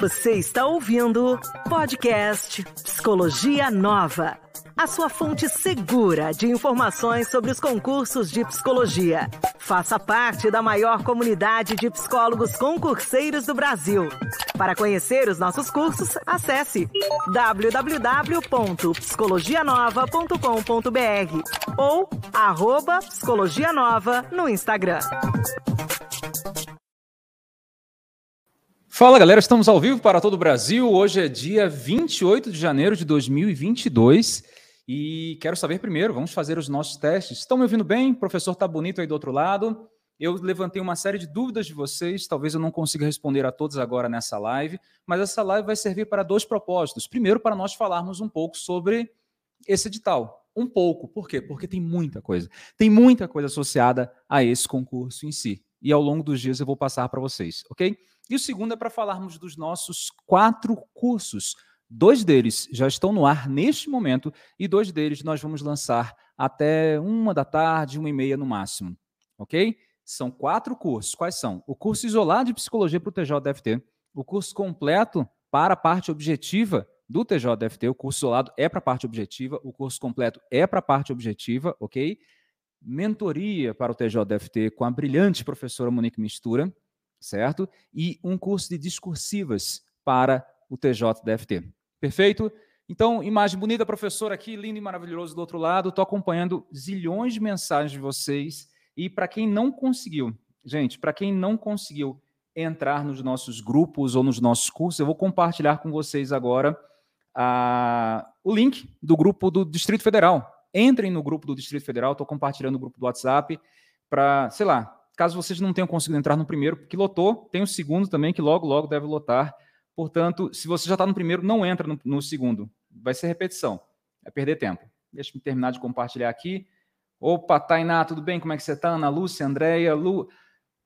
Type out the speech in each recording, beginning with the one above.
Você está ouvindo podcast Psicologia Nova, a sua fonte segura de informações sobre os concursos de psicologia. Faça parte da maior comunidade de psicólogos concurseiros do Brasil. Para conhecer os nossos cursos, acesse www.psicologianova.com.br ou arroba Psicologia Nova no Instagram. Fala galera, estamos ao vivo para todo o Brasil. Hoje é dia 28 de janeiro de 2022 e quero saber primeiro, vamos fazer os nossos testes. Estão me ouvindo bem? O professor está bonito aí do outro lado. Eu levantei uma série de dúvidas de vocês, talvez eu não consiga responder a todos agora nessa live, mas essa live vai servir para dois propósitos. Primeiro, para nós falarmos um pouco sobre esse edital. Um pouco, por quê? Porque tem muita coisa. Tem muita coisa associada a esse concurso em si. E ao longo dos dias eu vou passar para vocês, ok? E o segundo é para falarmos dos nossos quatro cursos. Dois deles já estão no ar neste momento e dois deles nós vamos lançar até uma da tarde, uma e meia no máximo. Ok? São quatro cursos. Quais são? O curso isolado de psicologia para o TJDFT, o curso completo para a parte objetiva do TJDFT, o curso isolado é para a parte objetiva, o curso completo é para a parte objetiva, ok? Mentoria para o TJDFT com a brilhante professora Monique Mistura, certo? E um curso de discursivas para o TJDFT. Perfeito? Então, imagem bonita, professor aqui, lindo e maravilhoso do outro lado. Estou acompanhando zilhões de mensagens de vocês. E para quem não conseguiu, gente, para quem não conseguiu entrar nos nossos grupos ou nos nossos cursos, eu vou compartilhar com vocês agora a, o link do grupo do Distrito Federal. Entrem no grupo do Distrito Federal, estou compartilhando o grupo do WhatsApp para, sei lá, Caso vocês não tenham conseguido entrar no primeiro, que lotou, tem o segundo também, que logo, logo deve lotar. Portanto, se você já está no primeiro, não entra no, no, segundo. Vai ser repetição. É perder tempo. Deixa eu terminar de compartilhar aqui. Opa, Tainá, tudo bem? Como é que você está? Ana Lúcia, Andréia, Lu.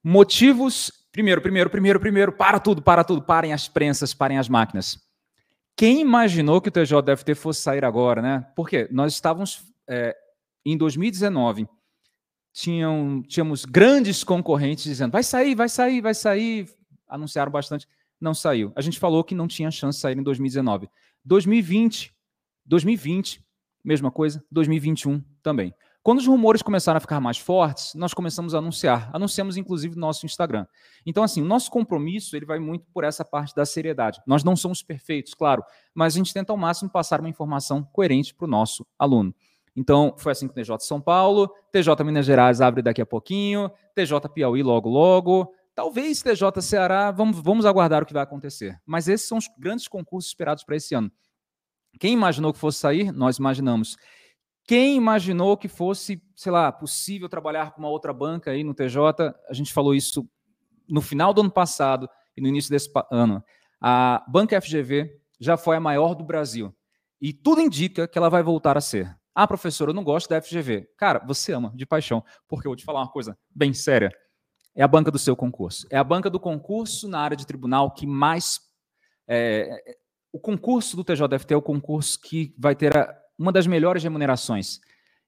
Motivos. Primeiro, primeiro, primeiro, primeiro. Para tudo, para tudo. Parem as prensas, parem as máquinas. Quem imaginou que o TJDFT fosse sair agora, né? Porque nós estávamos é, em 2019 tinham, tínhamos grandes concorrentes dizendo: vai sair, vai sair, vai sair. Anunciaram bastante, não saiu. A gente falou que não tinha chance de sair em 2019. 2020, 2020, mesma coisa, 2021 também. Quando os rumores começaram a ficar mais fortes, nós começamos a anunciar. Anunciamos, inclusive, no nosso Instagram. Então, assim, o nosso compromisso ele vai muito por essa parte da seriedade. Nós não somos perfeitos, claro, mas a gente tenta ao máximo passar uma informação coerente para o nosso aluno. Então, foi assim com o TJ São Paulo, TJ Minas Gerais abre daqui a pouquinho, TJ Piauí logo logo, talvez TJ Ceará, vamos, vamos aguardar o que vai acontecer. Mas esses são os grandes concursos esperados para esse ano. Quem imaginou que fosse sair? Nós imaginamos. Quem imaginou que fosse, sei lá, possível trabalhar com uma outra banca aí no TJ? A gente falou isso no final do ano passado e no início desse ano. A banca FGV já foi a maior do Brasil. E tudo indica que ela vai voltar a ser. Ah, professor, eu não gosto da FGV. Cara, você ama de paixão, porque eu vou te falar uma coisa bem séria. É a banca do seu concurso. É a banca do concurso na área de tribunal que mais. É, o concurso do TJFT é o concurso que vai ter a, uma das melhores remunerações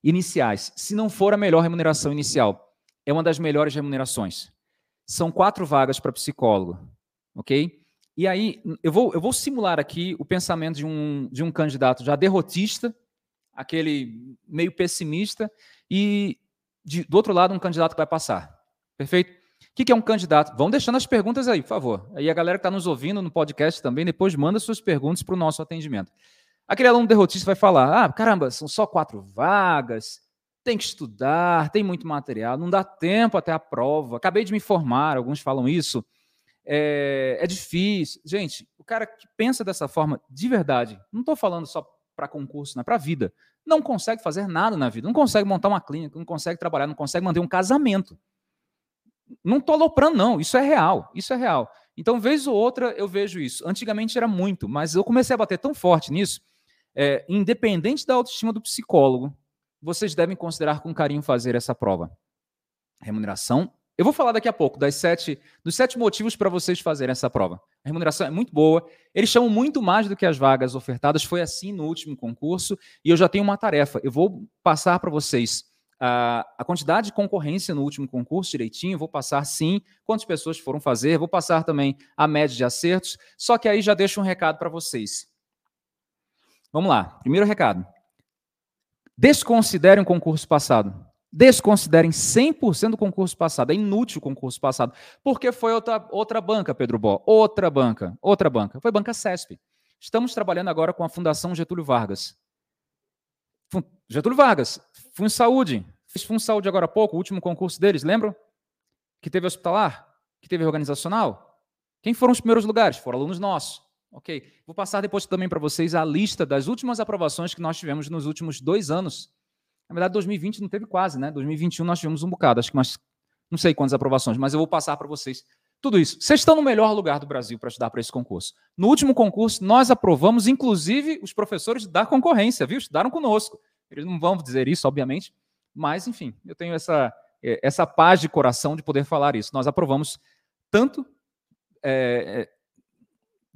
iniciais. Se não for a melhor remuneração inicial, é uma das melhores remunerações. São quatro vagas para psicólogo, ok? E aí, eu vou, eu vou simular aqui o pensamento de um, de um candidato já derrotista, aquele meio pessimista, e de, do outro lado, um candidato que vai passar. Perfeito? O que, que é um candidato? Vão deixando as perguntas aí, por favor. Aí a galera que está nos ouvindo no podcast também, depois manda suas perguntas para o nosso atendimento. Aquele aluno derrotista vai falar: ah, caramba, são só quatro vagas, tem que estudar, tem muito material, não dá tempo até a prova. Acabei de me formar, alguns falam isso. É, é difícil. Gente, o cara que pensa dessa forma, de verdade, não estou falando só para concurso, né, para a vida. Não consegue fazer nada na vida, não consegue montar uma clínica, não consegue trabalhar, não consegue manter um casamento. Não estou aloprando, não, isso é real, isso é real. Então, vez ou outra, eu vejo isso. Antigamente era muito, mas eu comecei a bater tão forte nisso, é, independente da autoestima do psicólogo, vocês devem considerar com carinho fazer essa prova. Remuneração eu vou falar daqui a pouco das sete, dos sete motivos para vocês fazerem essa prova. A remuneração é muito boa, eles chamam muito mais do que as vagas ofertadas, foi assim no último concurso, e eu já tenho uma tarefa. Eu vou passar para vocês a, a quantidade de concorrência no último concurso direitinho, vou passar sim, quantas pessoas foram fazer, vou passar também a média de acertos, só que aí já deixo um recado para vocês. Vamos lá, primeiro recado. Desconsiderem o concurso passado. Desconsiderem 100% do concurso passado. É inútil o concurso passado. Porque foi outra, outra banca, Pedro Bó. Outra banca. Outra banca. Foi banca CESP. Estamos trabalhando agora com a Fundação Getúlio Vargas. Getúlio Vargas, Fun Saúde. Fiz Fun Saúde agora há pouco, o último concurso deles, lembram? Que teve hospitalar, que teve organizacional. Quem foram os primeiros lugares? Foram alunos nossos. Ok. Vou passar depois também para vocês a lista das últimas aprovações que nós tivemos nos últimos dois anos. Na verdade, 2020 não teve quase, né? 2021 nós tivemos um bocado, acho que mais, não sei quantas aprovações, mas eu vou passar para vocês tudo isso. Vocês estão no melhor lugar do Brasil para estudar para esse concurso. No último concurso, nós aprovamos, inclusive, os professores da concorrência, viu? Estudaram conosco. Eles não vão dizer isso, obviamente, mas, enfim, eu tenho essa, é, essa paz de coração de poder falar isso. Nós aprovamos tanto é, é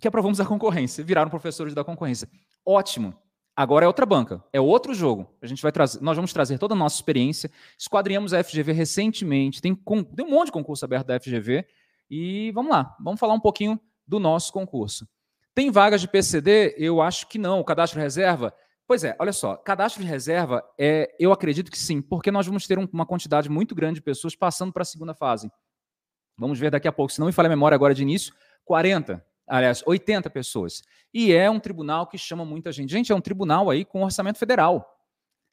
que aprovamos a concorrência, viraram professores da concorrência. Ótimo. Agora é outra banca, é outro jogo. A gente vai trazer, nós vamos trazer toda a nossa experiência. Esquadrinhamos a FGV recentemente, tem, tem um monte de concurso aberto da FGV e vamos lá, vamos falar um pouquinho do nosso concurso. Tem vagas de PCD? Eu acho que não. O cadastro reserva Pois é, olha só, cadastro de reserva, é, eu acredito que sim, porque nós vamos ter um, uma quantidade muito grande de pessoas passando para a segunda fase. Vamos ver daqui a pouco, se não me falha a memória agora de início, 40, aliás, 80 pessoas. E é um tribunal que chama muita gente. Gente, é um tribunal aí com orçamento federal.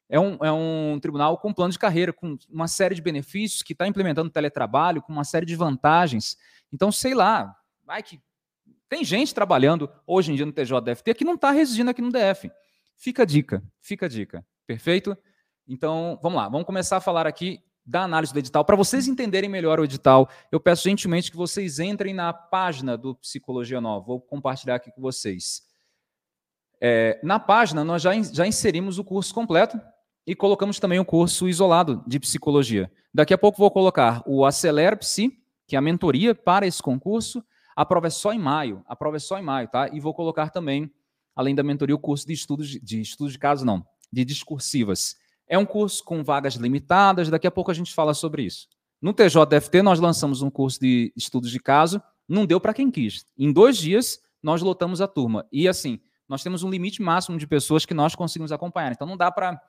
É um, é um tribunal com plano de carreira, com uma série de benefícios, que está implementando teletrabalho, com uma série de vantagens. Então, sei lá, vai que. Tem gente trabalhando hoje em dia no TJDFT que não está residindo aqui no DF. Fica a dica, fica a dica. Perfeito? Então, vamos lá, vamos começar a falar aqui da análise do edital. Para vocês entenderem melhor o edital, eu peço gentilmente que vocês entrem na página do Psicologia Nova. Vou compartilhar aqui com vocês. É, na página, nós já, já inserimos o curso completo e colocamos também o curso isolado de psicologia. Daqui a pouco vou colocar o Acelera Psi, que é a mentoria para esse concurso. A prova é só em maio. A prova é só em maio, tá? E vou colocar também além da mentoria, o curso de estudos de estudos de caso não, de discursivas. É um curso com vagas limitadas, daqui a pouco a gente fala sobre isso. No TJFT nós lançamos um curso de estudos de caso, não deu para quem quis. Em dois dias nós lotamos a turma. E assim, nós temos um limite máximo de pessoas que nós conseguimos acompanhar. Então não dá para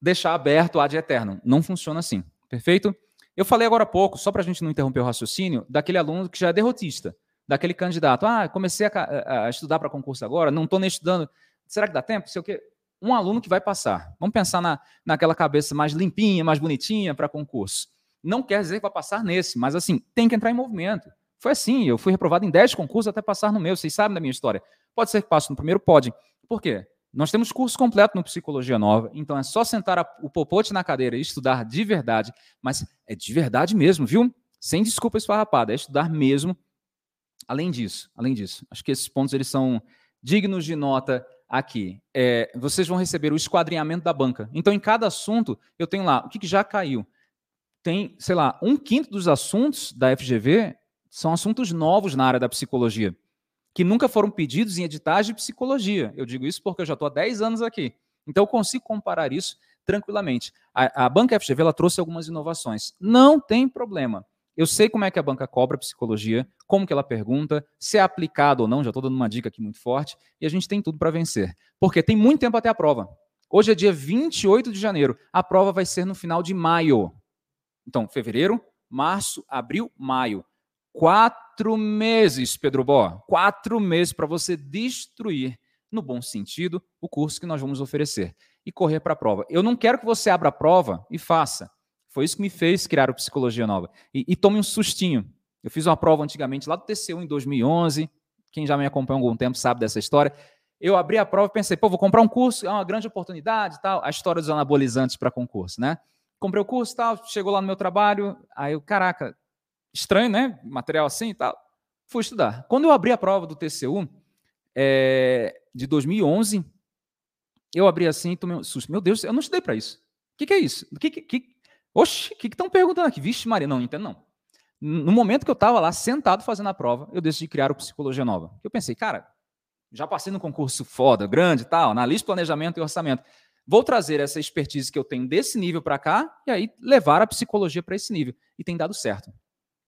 deixar aberto ad eterno. Não funciona assim. Perfeito? Eu falei agora há pouco, só para a gente não interromper o raciocínio, daquele aluno que já é derrotista daquele candidato. Ah, comecei a, a estudar para concurso agora, não estou nem estudando. Será que dá tempo? Sei o quê. Um aluno que vai passar. Vamos pensar na, naquela cabeça mais limpinha, mais bonitinha para concurso. Não quer dizer que vai passar nesse, mas assim, tem que entrar em movimento. Foi assim, eu fui reprovado em 10 concursos até passar no meu, vocês sabem da minha história. Pode ser que passe no primeiro? Pode. Por quê? Nós temos curso completo no Psicologia Nova, então é só sentar a, o popote na cadeira e estudar de verdade, mas é de verdade mesmo, viu? Sem desculpa esfarrapada, é estudar mesmo Além disso, além disso, acho que esses pontos eles são dignos de nota aqui. É, vocês vão receber o esquadrinhamento da banca. Então, em cada assunto, eu tenho lá o que, que já caiu. Tem, sei lá, um quinto dos assuntos da FGV são assuntos novos na área da psicologia, que nunca foram pedidos em editais de psicologia. Eu digo isso porque eu já estou há 10 anos aqui. Então, eu consigo comparar isso tranquilamente. A, a banca FGV ela trouxe algumas inovações. Não tem problema. Eu sei como é que a banca cobra psicologia, como que ela pergunta, se é aplicado ou não, já estou dando uma dica aqui muito forte, e a gente tem tudo para vencer. Porque tem muito tempo até a prova. Hoje é dia 28 de janeiro, a prova vai ser no final de maio. Então, fevereiro, março, abril, maio. Quatro meses, Pedro Bó. Quatro meses para você destruir, no bom sentido, o curso que nós vamos oferecer e correr para a prova. Eu não quero que você abra a prova e faça. Foi isso que me fez criar o Psicologia Nova. E, e tome um sustinho. Eu fiz uma prova antigamente lá do TCU em 2011. Quem já me acompanha há algum tempo sabe dessa história. Eu abri a prova e pensei, pô, vou comprar um curso, é uma grande oportunidade tal. A história dos anabolizantes para concurso, né? Comprei o curso tal, chegou lá no meu trabalho, aí eu, caraca, estranho, né? Material assim e tal. Fui estudar. Quando eu abri a prova do TCU, é, de 2011, eu abri assim e tomei um susto. Meu Deus, eu não estudei para isso. O que, que, é isso? O que, que, Oxe, o que estão perguntando aqui? Vixe, Maria, não, entendo não. No momento que eu estava lá, sentado fazendo a prova, eu decidi criar o Psicologia Nova. Eu pensei, cara, já passei no concurso foda, grande e tal, analista, planejamento e orçamento. Vou trazer essa expertise que eu tenho desse nível para cá e aí levar a psicologia para esse nível. E tem dado certo.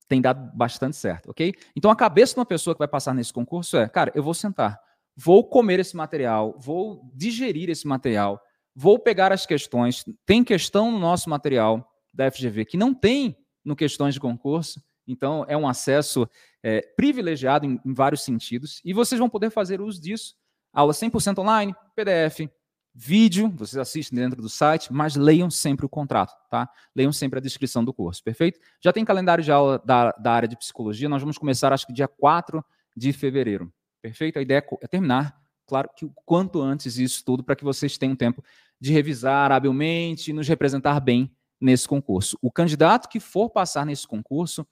Tem dado bastante certo, ok? Então a cabeça de uma pessoa que vai passar nesse concurso é, cara, eu vou sentar, vou comer esse material, vou digerir esse material, vou pegar as questões. Tem questão no nosso material da FGV que não tem no questões de concurso, então é um acesso é, privilegiado em, em vários sentidos e vocês vão poder fazer uso disso. Aula 100% online, PDF, vídeo, vocês assistem dentro do site, mas leiam sempre o contrato, tá? Leiam sempre a descrição do curso, perfeito? Já tem calendário de aula da, da área de psicologia, nós vamos começar, acho que dia 4 de fevereiro, perfeito? A ideia é, é terminar, claro que o quanto antes isso tudo, para que vocês tenham tempo de revisar habilmente e nos representar bem nesse concurso. O candidato que for passar nesse concurso,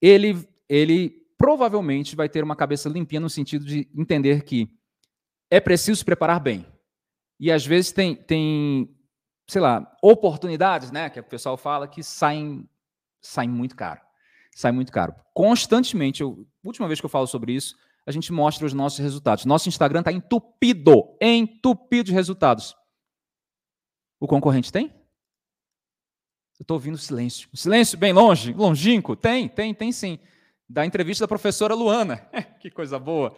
ele, ele provavelmente vai ter uma cabeça limpinha no sentido de entender que é preciso se preparar bem, e às vezes tem, tem, sei lá, oportunidades, né, que o pessoal fala que saem, saem muito caro. Sai muito caro. Constantemente, eu, última vez que eu falo sobre isso, a gente mostra os nossos resultados. Nosso Instagram está entupido, entupido de resultados. O concorrente tem? Eu estou ouvindo silêncio. Silêncio bem longe, longínquo. Tem, tem, tem sim. Da entrevista da professora Luana. que coisa boa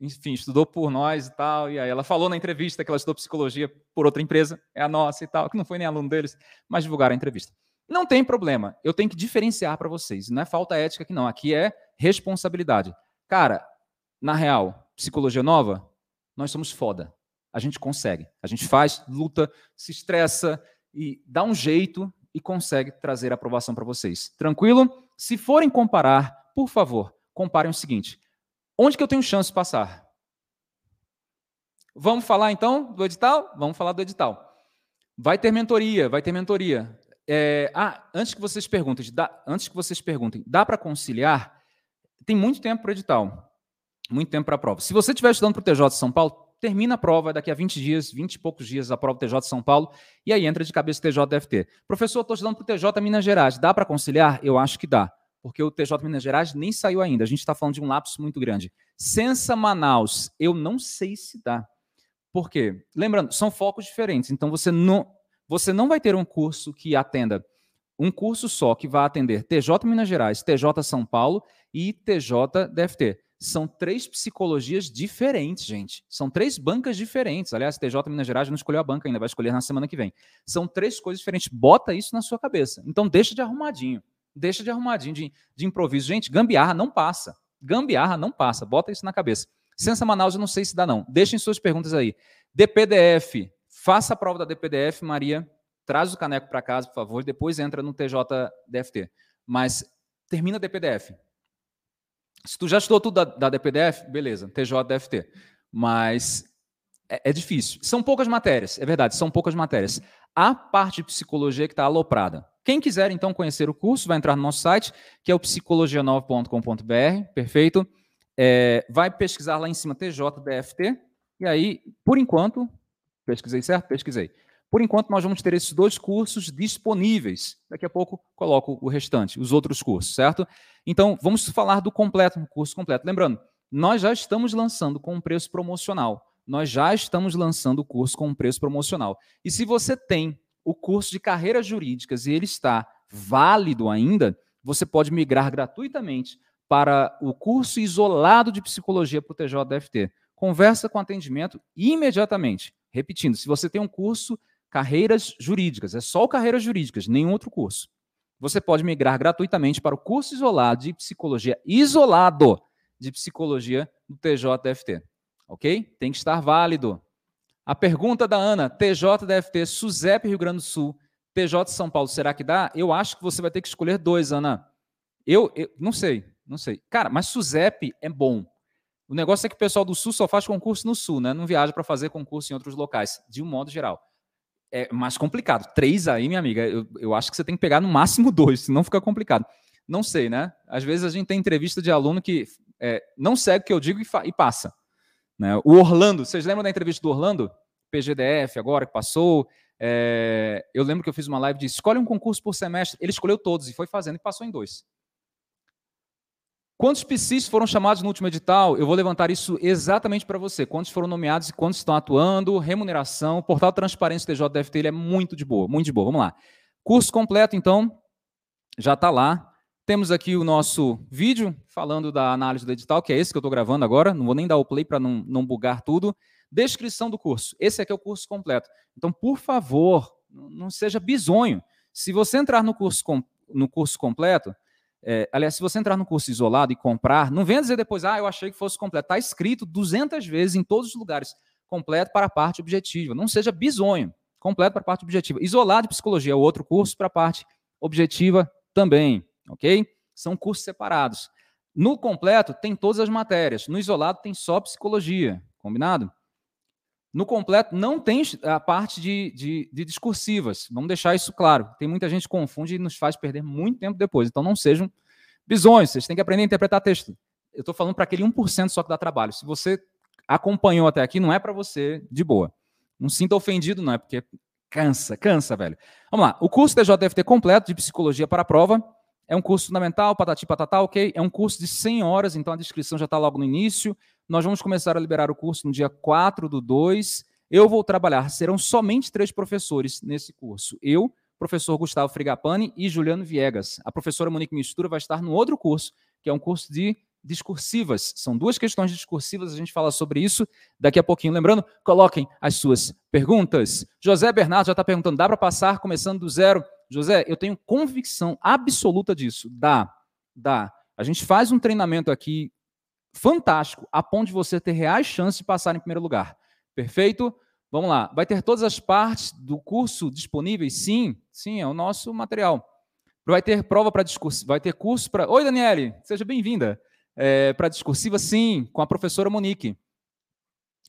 enfim, estudou por nós e tal. E aí ela falou na entrevista que ela estudou psicologia por outra empresa, é a nossa e tal, que não foi nem aluno deles, mas divulgaram a entrevista. Não tem problema, eu tenho que diferenciar para vocês. Não é falta ética aqui, não. Aqui é responsabilidade. Cara, na real, psicologia nova, nós somos foda. A gente consegue. A gente faz, luta, se estressa e dá um jeito e consegue trazer aprovação para vocês. Tranquilo? Se forem comparar, por favor, comparem o seguinte: Onde que eu tenho chance de passar? Vamos falar então do edital? Vamos falar do edital. Vai ter mentoria, vai ter mentoria. É, ah, antes que vocês perguntem, dá, antes que vocês perguntem, dá para conciliar? Tem muito tempo para o edital, muito tempo para a prova. Se você estiver estudando para o TJ de São Paulo, termina a prova daqui a 20 dias, 20 e poucos dias a prova TJ São Paulo, e aí entra de cabeça o TJ DFT. Professor, estou estudando para o TJ Minas Gerais, dá para conciliar? Eu acho que dá porque o TJ Minas Gerais nem saiu ainda. A gente está falando de um lapso muito grande. Sensa Manaus, eu não sei se dá. Por quê? Lembrando, são focos diferentes. Então você não, você não vai ter um curso que atenda um curso só que vai atender TJ Minas Gerais, TJ São Paulo e TJ DFT. São três psicologias diferentes, gente. São três bancas diferentes. Aliás, TJ Minas Gerais não escolheu a banca ainda, vai escolher na semana que vem. São três coisas diferentes. Bota isso na sua cabeça. Então deixa de arrumadinho deixa de arrumadinho, de, de improviso. Gente, gambiarra não passa. Gambiarra não passa. Bota isso na cabeça. Sensa Manaus, eu não sei se dá, não. Deixem suas perguntas aí. DPDF, faça a prova da DPDF, Maria. Traz o caneco para casa, por favor. Depois entra no TJDFT. Mas termina a DPDF. Se tu já estudou tudo da, da DPDF, beleza, TJDFT. Mas é, é, difícil. São poucas matérias, é verdade, são poucas matérias. A parte de psicologia que está aloprada. Quem quiser, então, conhecer o curso, vai entrar no nosso site, que é o psicologia9.com.br, perfeito? É, vai pesquisar lá em cima TJDFT, e aí, por enquanto, pesquisei certo? Pesquisei. Por enquanto, nós vamos ter esses dois cursos disponíveis. Daqui a pouco coloco o restante, os outros cursos, certo? Então, vamos falar do completo, curso completo. Lembrando, nós já estamos lançando com um preço promocional. Nós já estamos lançando o curso com um preço promocional. E se você tem o curso de carreiras jurídicas e ele está válido ainda, você pode migrar gratuitamente para o curso isolado de psicologia para o TJDFT. Conversa com atendimento imediatamente. Repetindo, se você tem um curso carreiras jurídicas, é só carreiras jurídicas, nenhum outro curso. Você pode migrar gratuitamente para o curso isolado de psicologia, isolado de psicologia do TJDFT. Ok? Tem que estar válido. A pergunta da Ana, TJ DFT, SUSEP Rio Grande do Sul, TJ São Paulo, será que dá? Eu acho que você vai ter que escolher dois, Ana. Eu, eu não sei, não sei. Cara, mas SUSEP é bom. O negócio é que o pessoal do Sul só faz concurso no Sul, né? Não viaja para fazer concurso em outros locais, de um modo geral. É mais complicado. Três aí, minha amiga, eu, eu acho que você tem que pegar no máximo dois, senão fica complicado. Não sei, né? Às vezes a gente tem entrevista de aluno que é, não segue o que eu digo e, e passa. Né? O Orlando, vocês lembram da entrevista do Orlando? PGDF agora que passou. É, eu lembro que eu fiz uma live de escolhe um concurso por semestre. Ele escolheu todos e foi fazendo e passou em dois. Quantos PCs foram chamados no último edital? Eu vou levantar isso exatamente para você. Quantos foram nomeados e quantos estão atuando, remuneração, portal Transparência TJDFT, ele é muito de boa, muito de boa. Vamos lá. Curso completo, então, já está lá. Temos aqui o nosso vídeo falando da análise do edital, que é esse que eu estou gravando agora. Não vou nem dar o play para não, não bugar tudo. Descrição do curso. Esse aqui é o curso completo. Então, por favor, não seja bizonho. Se você entrar no curso, no curso completo, é, aliás, se você entrar no curso isolado e comprar, não venha dizer depois, ah, eu achei que fosse completo. Está escrito 200 vezes em todos os lugares, completo para a parte objetiva. Não seja bizonho, completo para a parte objetiva. Isolado de psicologia é outro curso para a parte objetiva também, ok? São cursos separados. No completo tem todas as matérias, no isolado tem só psicologia, combinado? No completo não tem a parte de, de, de, discursivas. Vamos deixar isso claro. Tem muita gente que confunde e nos faz perder muito tempo depois. Então não sejam bisões. Vocês têm que aprender a interpretar texto. Eu estou falando para aquele 1% só que dá trabalho. Se você acompanhou até aqui, não é para você de boa. Não sinta ofendido, não é porque cansa, cansa, velho. Vamos lá. O curso TJFT completo de psicologia para a prova é um curso fundamental, patati patatá, ok? É um curso de 100 horas, então a descrição já está logo no início. Nós vamos começar a liberar o curso no dia 4 do 2. Eu vou trabalhar, serão somente três professores nesse curso. Eu, professor Gustavo Frigapani e Juliano Viegas. A professora Monique Mistura vai estar no outro curso, que é um curso de discursivas. São duas questões discursivas, a gente fala sobre isso daqui a pouquinho. Lembrando, coloquem as suas perguntas. José Bernardo já está perguntando: dá para passar começando do zero? José, eu tenho convicção absoluta disso. Dá, dá. A gente faz um treinamento aqui fantástico, a ponto de você ter reais chances de passar em primeiro lugar. Perfeito? Vamos lá. Vai ter todas as partes do curso disponíveis? Sim, sim, é o nosso material. Vai ter prova para discurso, vai ter curso para. Oi, Daniele, seja bem-vinda. É, para discursiva, sim, com a professora Monique.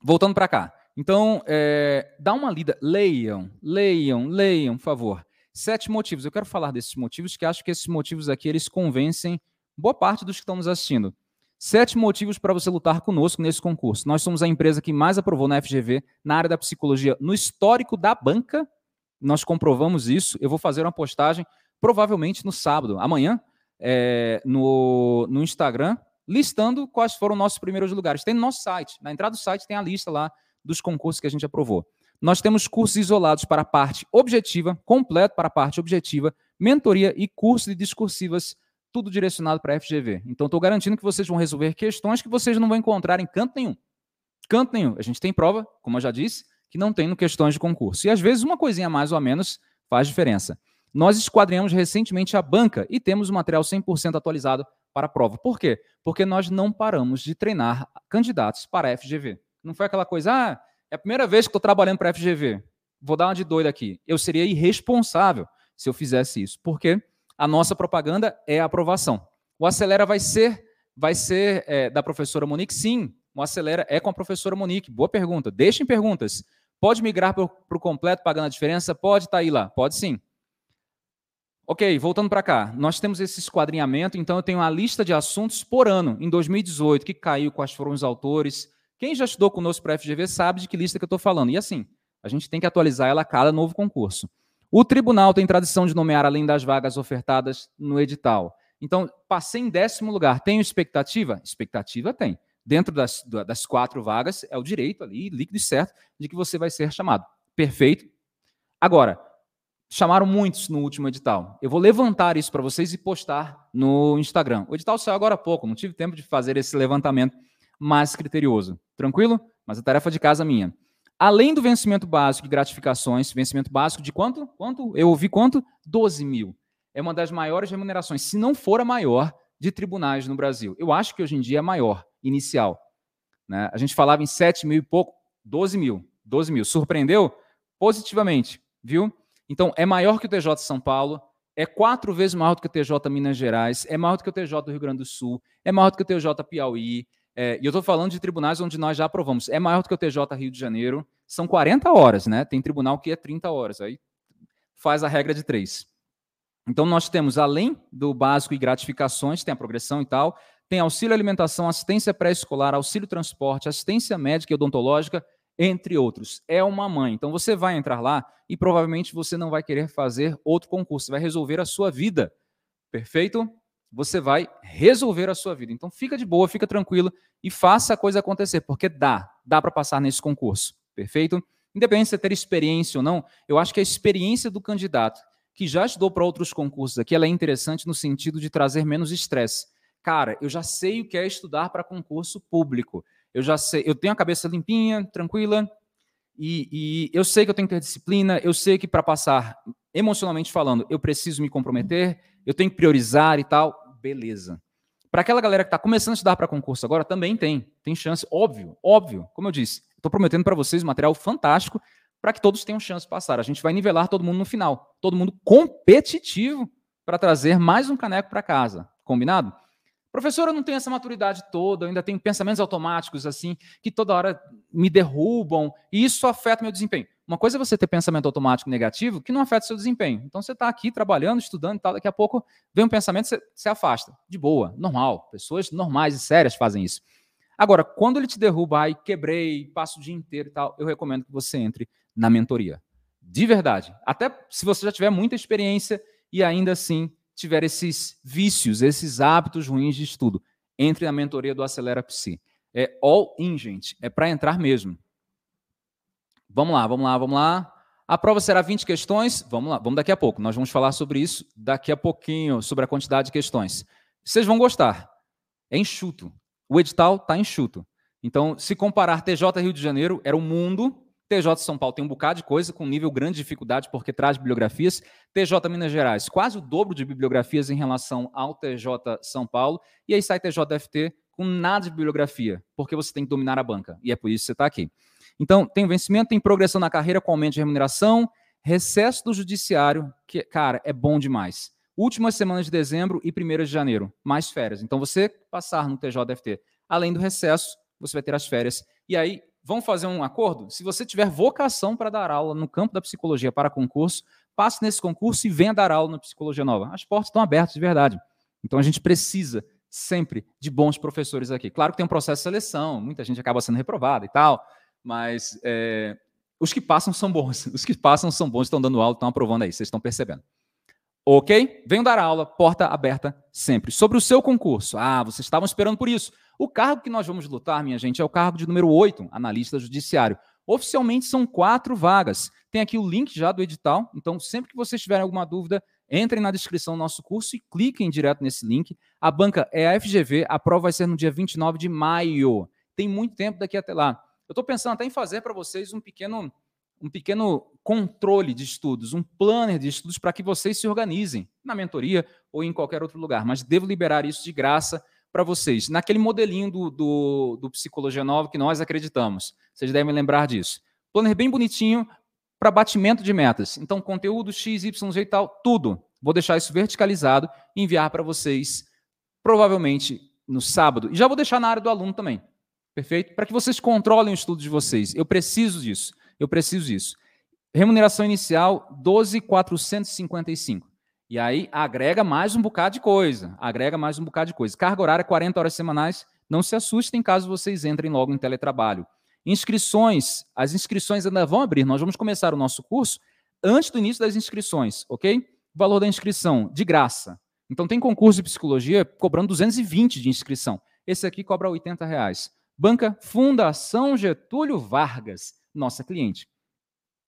Voltando para cá. Então, é, dá uma lida, leiam, leiam, leiam, por favor. Sete motivos. Eu quero falar desses motivos, que acho que esses motivos aqui eles convencem boa parte dos que estão nos assistindo. Sete motivos para você lutar conosco nesse concurso. Nós somos a empresa que mais aprovou na FGV na área da psicologia no histórico da banca. Nós comprovamos isso. Eu vou fazer uma postagem provavelmente no sábado, amanhã, é, no, no Instagram, listando quais foram nossos primeiros lugares. Tem no nosso site. Na entrada do site tem a lista lá dos concursos que a gente aprovou. Nós temos cursos isolados para a parte objetiva, completo para a parte objetiva, mentoria e curso de discursivas tudo direcionado para FGV. Então, estou garantindo que vocês vão resolver questões que vocês não vão encontrar em canto nenhum. Canto nenhum. A gente tem prova, como eu já disse, que não tem no questões de concurso. E às vezes uma coisinha mais ou menos faz diferença. Nós esquadrinhamos recentemente a banca e temos o material 100% atualizado para a prova. Por quê? Porque nós não paramos de treinar candidatos para a FGV. Não foi aquela coisa, ah, é a primeira vez que estou trabalhando para a FGV. Vou dar uma de doida aqui. Eu seria irresponsável se eu fizesse isso. Por quê? A nossa propaganda é a aprovação. O Acelera vai ser, vai ser é, da professora Monique? Sim, o Acelera é com a professora Monique. Boa pergunta. Deixem perguntas. Pode migrar para o completo pagando a diferença? Pode estar tá aí lá. Pode sim. Ok, voltando para cá. Nós temos esse esquadrinhamento, então eu tenho uma lista de assuntos por ano. Em 2018, que caiu, quais foram os autores. Quem já estudou conosco para a FGV sabe de que lista que eu estou falando. E assim, a gente tem que atualizar ela a cada novo concurso. O tribunal tem tradição de nomear além das vagas ofertadas no edital. Então, passei em décimo lugar. Tenho expectativa? Expectativa tem. Dentro das, das quatro vagas, é o direito ali, líquido e certo, de que você vai ser chamado. Perfeito. Agora, chamaram muitos no último edital. Eu vou levantar isso para vocês e postar no Instagram. O edital saiu agora há pouco, não tive tempo de fazer esse levantamento mais criterioso. Tranquilo? Mas a tarefa de casa é minha. Além do vencimento básico de gratificações, vencimento básico de quanto? Quanto? Eu ouvi quanto? 12 mil. É uma das maiores remunerações, se não for a maior, de tribunais no Brasil. Eu acho que hoje em dia é maior, inicial. Né? A gente falava em 7 mil e pouco, 12 mil. 12 mil. Surpreendeu? Positivamente, viu? Então, é maior que o TJ de São Paulo, é quatro vezes maior do que o TJ Minas Gerais, é maior do que o TJ do Rio Grande do Sul, é maior do que o TJ Piauí, é, e eu estou falando de tribunais onde nós já aprovamos. É maior do que o TJ Rio de Janeiro. São 40 horas, né? Tem tribunal que é 30 horas. Aí faz a regra de três. Então, nós temos, além do básico e gratificações, tem a progressão e tal, tem auxílio alimentação, assistência pré-escolar, auxílio transporte, assistência médica e odontológica, entre outros. É uma mãe. Então, você vai entrar lá e provavelmente você não vai querer fazer outro concurso, vai resolver a sua vida. Perfeito? Você vai resolver a sua vida. Então fica de boa, fica tranquilo e faça a coisa acontecer, porque dá, dá para passar nesse concurso, perfeito? Independente de ter experiência ou não, eu acho que a experiência do candidato que já estudou para outros concursos aqui, ela é interessante no sentido de trazer menos estresse. Cara, eu já sei o que é estudar para concurso público. Eu já sei, eu tenho a cabeça limpinha, tranquila, e, e eu sei que eu tenho que ter disciplina, eu sei que para passar, emocionalmente falando, eu preciso me comprometer, eu tenho que priorizar e tal. Beleza. Para aquela galera que está começando a estudar para concurso agora, também tem. Tem chance, óbvio, óbvio. Como eu disse, estou prometendo para vocês um material fantástico para que todos tenham chance de passar. A gente vai nivelar todo mundo no final. Todo mundo competitivo para trazer mais um caneco para casa. Combinado? Professor, eu não tenho essa maturidade toda, eu ainda tenho pensamentos automáticos assim, que toda hora me derrubam, e isso afeta meu desempenho. Uma coisa é você ter pensamento automático negativo que não afeta seu desempenho. Então você está aqui trabalhando, estudando e tal, daqui a pouco vem um pensamento, você se afasta. De boa, normal. Pessoas normais e sérias fazem isso. Agora, quando ele te derruba, ai, quebrei, passo o dia inteiro e tal, eu recomendo que você entre na mentoria. De verdade. Até se você já tiver muita experiência e ainda assim tiver esses vícios, esses hábitos ruins de estudo, entre na mentoria do Acelera Psi. É all in, gente. É para entrar mesmo. Vamos lá, vamos lá, vamos lá. A prova será 20 questões. Vamos lá, vamos daqui a pouco. Nós vamos falar sobre isso daqui a pouquinho, sobre a quantidade de questões. Vocês vão gostar. É enxuto. O edital está enxuto. Então, se comparar TJ Rio de Janeiro, era o um mundo TJ São Paulo tem um bocado de coisa com nível grande de dificuldade porque traz bibliografias. TJ Minas Gerais, quase o dobro de bibliografias em relação ao TJ São Paulo. E aí sai TJFT com nada de bibliografia, porque você tem que dominar a banca. E é por isso que você está aqui. Então, tem vencimento, tem progressão na carreira com aumento de remuneração, recesso do judiciário, que, cara, é bom demais. Últimas semanas de dezembro e primeiras de janeiro, mais férias. Então, você passar no TJFT, além do recesso, você vai ter as férias. E aí, Vamos fazer um acordo? Se você tiver vocação para dar aula no campo da psicologia para concurso, passe nesse concurso e venha dar aula na Psicologia Nova. As portas estão abertas de verdade. Então a gente precisa sempre de bons professores aqui. Claro que tem um processo de seleção, muita gente acaba sendo reprovada e tal, mas é, os que passam são bons. Os que passam são bons, estão dando aula, estão aprovando aí, vocês estão percebendo. Ok? Venham dar aula, porta aberta sempre. Sobre o seu concurso. Ah, vocês estavam esperando por isso. O cargo que nós vamos lutar, minha gente, é o cargo de número 8, analista judiciário. Oficialmente são quatro vagas. Tem aqui o link já do edital, então sempre que vocês tiverem alguma dúvida, entrem na descrição do nosso curso e cliquem direto nesse link. A banca é a FGV, a prova vai ser no dia 29 de maio. Tem muito tempo daqui até lá. Eu estou pensando até em fazer para vocês um pequeno, um pequeno controle de estudos, um planner de estudos para que vocês se organizem na mentoria ou em qualquer outro lugar. Mas devo liberar isso de graça para vocês, naquele modelinho do, do, do, Psicologia Nova que nós acreditamos. Vocês devem lembrar disso. Planner bem bonitinho para batimento de metas. Então, conteúdo X, Y, Z e tal, tudo. Vou deixar isso verticalizado e enviar para vocês, provavelmente no sábado. E já vou deixar na área do aluno também. Perfeito? Para que vocês controlem o estudo de vocês. Eu preciso disso. Eu preciso disso. Remuneração inicial, 12,455. E aí agrega mais um bocado de coisa, agrega mais um bocado de coisa. Carga horária 40 horas semanais, não se assustem caso vocês entrem logo em teletrabalho. Inscrições, as inscrições ainda vão abrir, nós vamos começar o nosso curso antes do início das inscrições, ok? O valor da inscrição, de graça. Então tem concurso de psicologia cobrando 220 de inscrição. Esse aqui cobra 80 reais. Banca Fundação Getúlio Vargas, nossa cliente.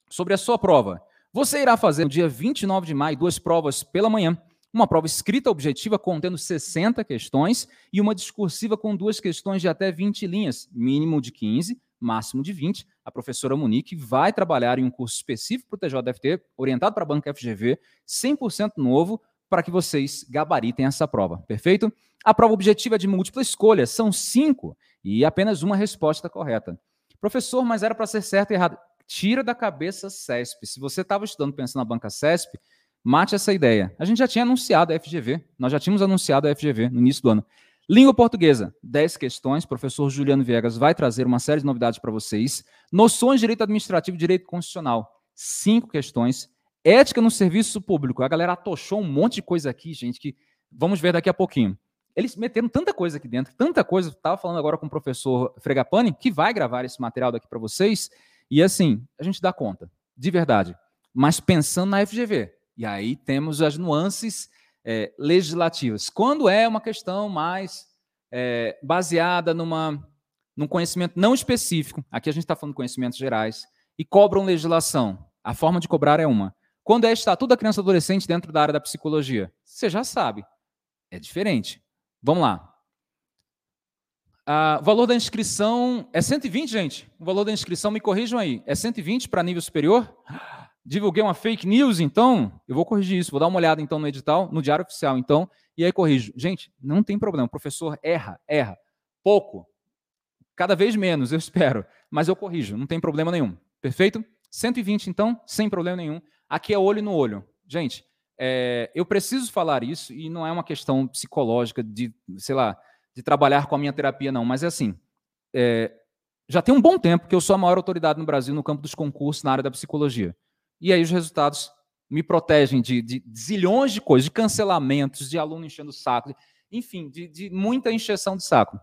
Sobre a sua prova, você irá fazer no dia 29 de maio duas provas pela manhã. Uma prova escrita objetiva contendo 60 questões e uma discursiva com duas questões de até 20 linhas, mínimo de 15, máximo de 20. A professora Monique vai trabalhar em um curso específico para o TJFT, orientado para a banca FGV, 100% novo, para que vocês gabaritem essa prova, perfeito? A prova objetiva é de múltipla escolha, são cinco e apenas uma resposta correta. Professor, mas era para ser certo e errado tira da cabeça CESP. Se você estava estudando pensando na banca CESP, mate essa ideia. A gente já tinha anunciado a FGV, nós já tínhamos anunciado a FGV no início do ano. Língua portuguesa, 10 questões. Professor Juliano Viegas vai trazer uma série de novidades para vocês. Noções de direito administrativo e direito constitucional, 5 questões. Ética no serviço público. A galera atochou um monte de coisa aqui, gente, que vamos ver daqui a pouquinho. Eles meteram tanta coisa aqui dentro, tanta coisa. Estava falando agora com o professor Fregapani, que vai gravar esse material daqui para vocês. E assim, a gente dá conta, de verdade. Mas pensando na FGV. E aí temos as nuances é, legislativas. Quando é uma questão mais é, baseada numa, num conhecimento não específico, aqui a gente está falando de conhecimentos gerais, e cobram legislação. A forma de cobrar é uma. Quando é estatuto da criança e adolescente dentro da área da psicologia, você já sabe, é diferente. Vamos lá. O valor da inscrição é 120, gente. O valor da inscrição, me corrijam aí, é 120 para nível superior? Divulguei uma fake news, então eu vou corrigir isso. Vou dar uma olhada então no edital, no diário oficial, então, e aí corrijo. Gente, não tem problema. O professor erra, erra. Pouco. Cada vez menos, eu espero. Mas eu corrijo, não tem problema nenhum. Perfeito? 120, então, sem problema nenhum. Aqui é olho no olho. Gente, é, eu preciso falar isso e não é uma questão psicológica de, sei lá, de trabalhar com a minha terapia, não. Mas é assim, é, já tem um bom tempo que eu sou a maior autoridade no Brasil no campo dos concursos na área da psicologia. E aí os resultados me protegem de, de, zilhões de coisas, de cancelamentos, de aluno enchendo o saco, enfim, de, de muita encheção de saco.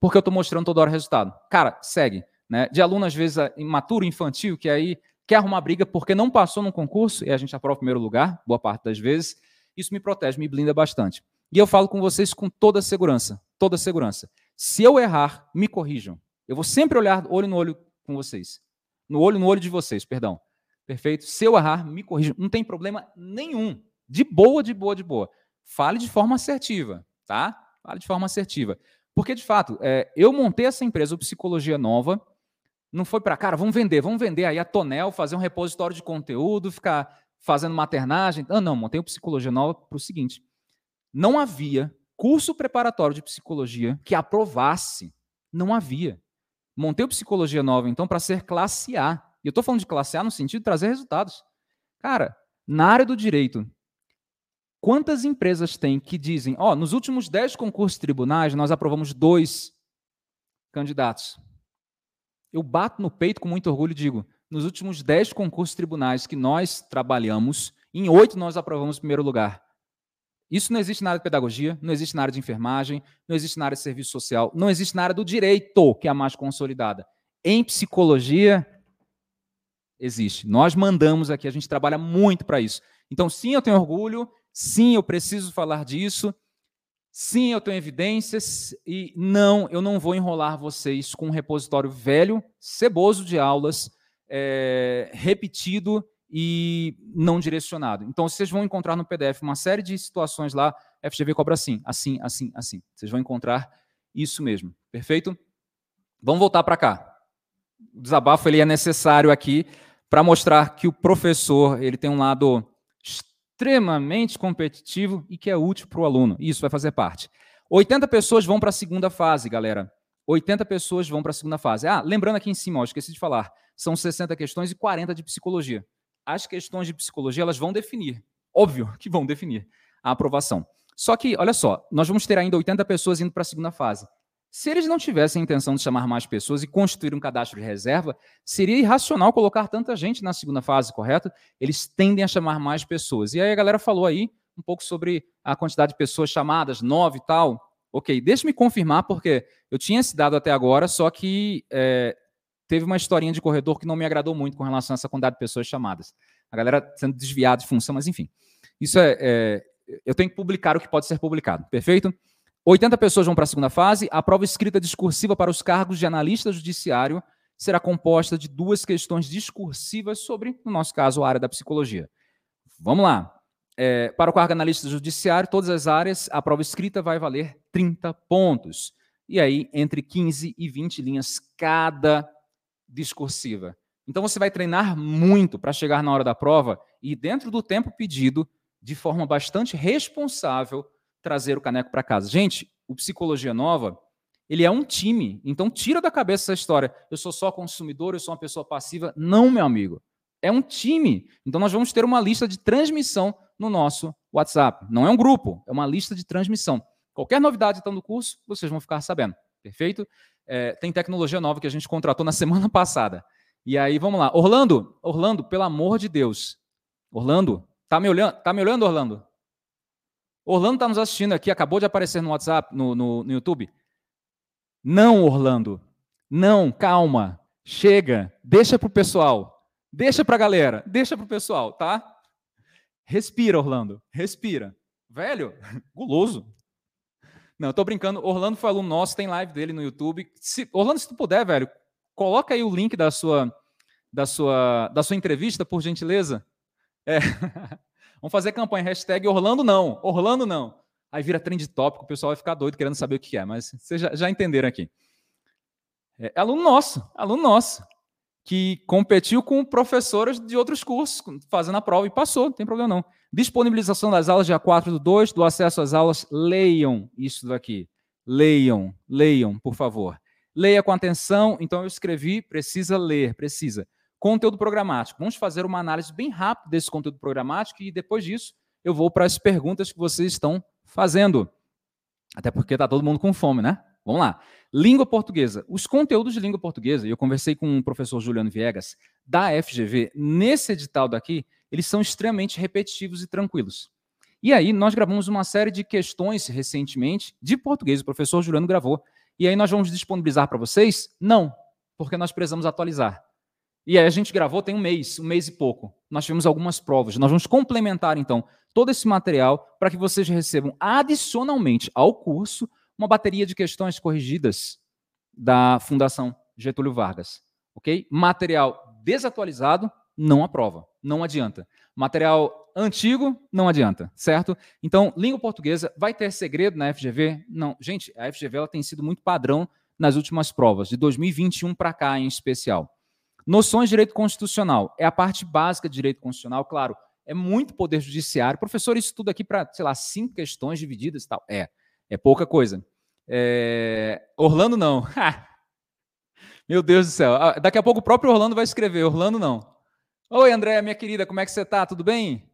Porque eu estou mostrando toda hora o resultado. Cara, segue. Né? De aluno, às vezes, imaturo, infantil, que aí quer arrumar briga porque não passou no concurso e a gente aprova o primeiro lugar, boa parte das vezes. Isso me protege, me blinda bastante. E eu falo com vocês com toda segurança, toda segurança. Se eu errar, me corrijam. Eu vou sempre olhar olho no olho com vocês. No olho no olho de vocês, perdão. Perfeito? Se eu errar, me corrijam. Não tem problema nenhum. De boa, de boa, de boa. Fale de forma assertiva, tá? Fale de forma assertiva. Porque, de fato, é, eu montei essa empresa, o Psicologia Nova, não foi para, cara, vamos vender, vamos vender aí a Tonel, fazer um repositório de conteúdo, ficar fazendo maternagem. Não, não, montei o Psicologia Nova para o seguinte: não havia curso preparatório de psicologia que aprovasse. Não havia. Montei o Psicologia Nova, então, para ser classe A. Eu estou falando de classe A no sentido de trazer resultados. Cara, na área do direito, quantas empresas tem que dizem, ó, oh, nos últimos 10 concursos tribunais, nós aprovamos dois candidatos. Eu bato no peito com muito orgulho e digo, nos últimos 10 concursos tribunais que nós trabalhamos, em oito nós aprovamos primeiro lugar. Isso não existe na área de pedagogia, não existe na área de enfermagem, não existe na área de serviço social, não existe na área do direito, que é a mais consolidada. Em psicologia, existe. Nós mandamos aqui, a gente trabalha muito para isso. Então, sim, eu tenho orgulho, sim, eu preciso falar disso, sim, eu tenho evidências, e não, eu não vou enrolar vocês com um repositório velho, ceboso de aulas, é, repetido e não direcionado. Então, vocês vão encontrar no PDF uma série de situações lá, FGV cobra assim, assim, assim, assim. Vocês vão encontrar isso mesmo, perfeito? Vamos voltar para cá. O desabafo ele é necessário aqui para mostrar que o professor ele tem um lado extremamente competitivo e que é útil para o aluno. Isso vai fazer parte. 80 pessoas vão para a segunda fase, galera. 80 pessoas vão para a segunda fase. Ah, lembrando aqui em cima, ó, esqueci de falar, são 60 questões e 40 de psicologia as questões de psicologia elas vão definir, óbvio que vão definir a aprovação. Só que, olha só, nós vamos ter ainda 80 pessoas indo para a segunda fase. Se eles não tivessem a intenção de chamar mais pessoas e constituir um cadastro de reserva, seria irracional colocar tanta gente na segunda fase, correto? Eles tendem a chamar mais pessoas. E aí a galera falou aí um pouco sobre a quantidade de pessoas chamadas, nove e tal. Ok, deixe-me confirmar, porque eu tinha esse dado até agora, só que é, teve uma historinha de corredor que não me agradou muito com relação a essa quantidade de pessoas chamadas. A galera sendo desviada de função, mas enfim. Isso é, é, Eu tenho que publicar o que pode ser publicado. Perfeito? 80 pessoas vão para a segunda fase. A prova escrita discursiva para os cargos de analista judiciário será composta de duas questões discursivas sobre, no nosso caso, a área da psicologia. Vamos lá. É, para o cargo analista judiciário, todas as áreas, a prova escrita vai valer 30 pontos. E aí, entre 15 e 20 linhas cada discursiva. Então você vai treinar muito para chegar na hora da prova e, dentro do tempo pedido, de forma bastante responsável, trazer o caneco para casa. Gente, o Psicologia Nova, ele é um time. Então tira da cabeça essa história. Eu sou só consumidor, eu sou uma pessoa passiva. Não, meu amigo. É um time. Então nós vamos ter uma lista de transmissão no nosso WhatsApp. Não é um grupo, é uma lista de transmissão. Qualquer novidade então do curso, vocês vão ficar sabendo. Perfeito? é, tem tecnologia nova que a gente contratou na semana passada. E aí, vamos lá. Orlando, Orlando, pelo amor de Deus. Orlando, tá me olhando? Tá me olhando, Orlando? Orlando está nos assistindo aqui, acabou de aparecer no WhatsApp, no, no, no YouTube. Não, Orlando. Não, calma. Chega. Deixa pro pessoal. Deixa pra galera. Deixa pro pessoal, tá? Respira, Orlando. Respira. Velho, guloso. Não, eu tô brincando. Orlando foi aluno nosso, tem live dele no YouTube. Se, Orlando, se tu puder, velho, coloca aí o link da sua, da sua, da sua entrevista, por gentileza. É. Vamos fazer campanha, hashtag Orlando não, Orlando não. Aí vira trend tópico, o pessoal vai ficar doido querendo saber o que é, mas vocês já, já entenderam aqui. É, é aluno nosso, aluno nosso, que competiu com professores de outros cursos, fazendo a prova e passou, não tem problema não. Disponibilização das aulas dia 4 do 2, do acesso às aulas, leiam isso daqui. Leiam, leiam, por favor. Leia com atenção, então eu escrevi, precisa ler, precisa. Conteúdo programático. Vamos fazer uma análise bem rápida desse conteúdo programático e depois disso eu vou para as perguntas que vocês estão fazendo. Até porque está todo mundo com fome, né? Vamos lá. Língua portuguesa. Os conteúdos de língua portuguesa, eu conversei com o professor Juliano Viegas, da FGV, nesse edital daqui, eles são extremamente repetitivos e tranquilos. E aí, nós gravamos uma série de questões recentemente de português, o professor Juliano gravou. E aí, nós vamos disponibilizar para vocês? Não, porque nós precisamos atualizar. E aí a gente gravou tem um mês, um mês e pouco. Nós tivemos algumas provas. Nós vamos complementar, então, todo esse material para que vocês recebam adicionalmente ao curso uma bateria de questões corrigidas da Fundação Getúlio Vargas. Ok? Material desatualizado não aprova, não adianta. Material antigo não adianta, certo? Então, língua portuguesa vai ter segredo na FGV? Não, gente, a FGV ela tem sido muito padrão nas últimas provas, de 2021 para cá em especial. Noções de direito constitucional. É a parte básica de direito constitucional, claro. É muito poder judiciário. Professor, isso tudo aqui para, sei lá, cinco questões divididas e tal. É, é pouca coisa. É... Orlando não. Meu Deus do céu. Ah, daqui a pouco o próprio Orlando vai escrever. Orlando não. Oi, André, minha querida, como é que você tá? Tudo bem?